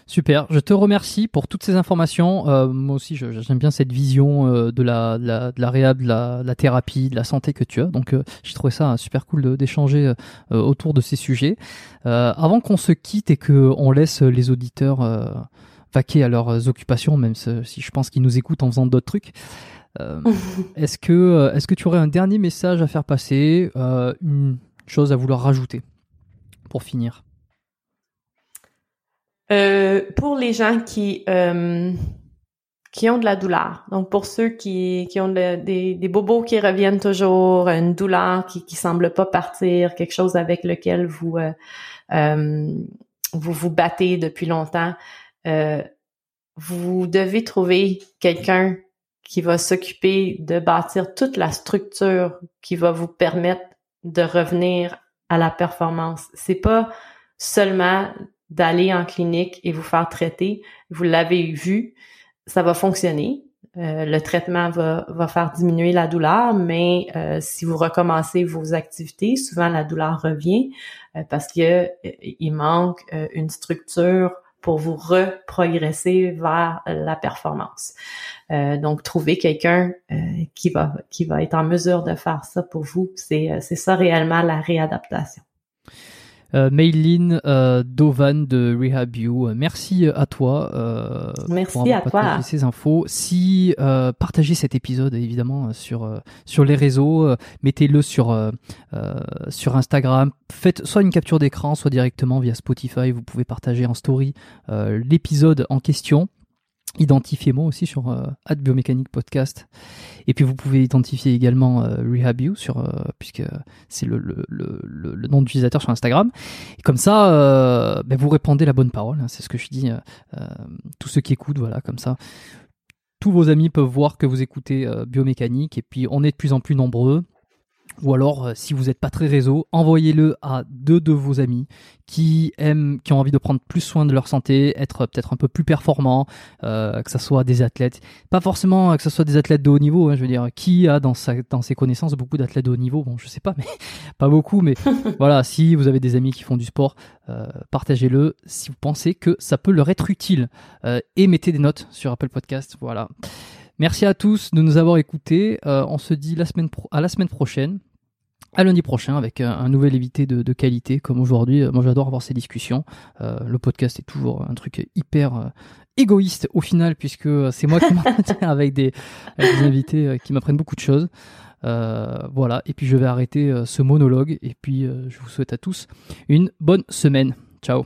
Super, je te remercie pour toutes ces informations. Euh, moi aussi, j'aime bien cette vision euh, de, la, de, la, de la réhab, de la, thérapie, de la santé que tu as. Donc, euh, j'ai trouvé ça super cool d'échanger autour de ces sujets. avant qu'on se quitte et qu'on laisse les auditeurs vaquer à leurs occupations, même si je pense qu'ils nous écoutent en faisant d'autres trucs. est-ce que est-ce que tu aurais un dernier message à faire passer, une chose à vouloir rajouter pour finir? Euh, pour les gens qui euh, qui ont de la douleur, donc pour ceux qui, qui ont des, des, bobos qui reviennent toujours, une douleur qui qui semble pas partir, quelque chose avec lequel vous euh, euh vous vous battez depuis longtemps, euh, vous devez trouver quelqu'un qui va s'occuper de bâtir toute la structure qui va vous permettre de revenir à la performance. C'est pas seulement d'aller en clinique et vous faire traiter. Vous l'avez vu, ça va fonctionner. Euh, le traitement va, faire diminuer la douleur, mais euh, si vous recommencez vos activités, souvent la douleur revient euh, parce que il manque une structure pour vous reprogresser vers la performance. donc, trouver quelqu'un qui va être en mesure de faire ça pour vous, c'est ça réellement la réadaptation. Euh, Maylin euh, Dovan de RehabU, euh, merci à toi. Euh, merci pour avoir à toi. ces infos. Si partagez cet épisode évidemment sur sur les réseaux, mettez-le sur sur Instagram. Faites soit une capture d'écran, soit directement via Spotify. Vous pouvez partager en story l'épisode en question. Identifiez-moi aussi sur euh, Biomécanique Podcast. Et puis vous pouvez identifier également euh, RehabU sur euh, puisque c'est le, le, le, le, nom d'utilisateur sur Instagram. Et comme ça, euh, ben vous répandez la bonne parole. Hein, c'est ce que je dis. tous ceux qui écoutent, voilà, comme ça, tous vos amis peuvent voir que vous écoutez Biomécanique. Et puis on est de plus en plus nombreux. Ou alors, euh, si vous n'êtes pas très réseau, envoyez-le à deux de vos amis qui aiment, qui ont envie de prendre plus soin de leur santé, être peut-être un peu plus performants, euh, que ce soit des athlètes, pas forcément euh, que ce soit des athlètes de haut niveau. Hein, je veux dire, qui a dans sa, dans ses connaissances beaucoup d'athlètes de haut niveau? Bon, je sais pas, mais pas beaucoup. Mais voilà, si vous avez des amis qui font du sport, euh, partagez-le si vous pensez que ça peut leur être utile euh, et mettez des notes sur Apple Podcast. Voilà. Merci à tous de nous avoir écoutés. Euh, on se dit la semaine à la semaine prochaine, à lundi prochain, avec un, nouvel invité de, qualité comme aujourd'hui. Euh, moi, j'adore avoir ces discussions. Euh, le podcast est toujours un truc hyper égoïste au final, puisque c'est moi qui m'entretiens avec des, avec des invités qui m'apprennent beaucoup de choses. voilà, et puis je vais arrêter ce monologue, et puis je vous souhaite à tous une bonne semaine. Ciao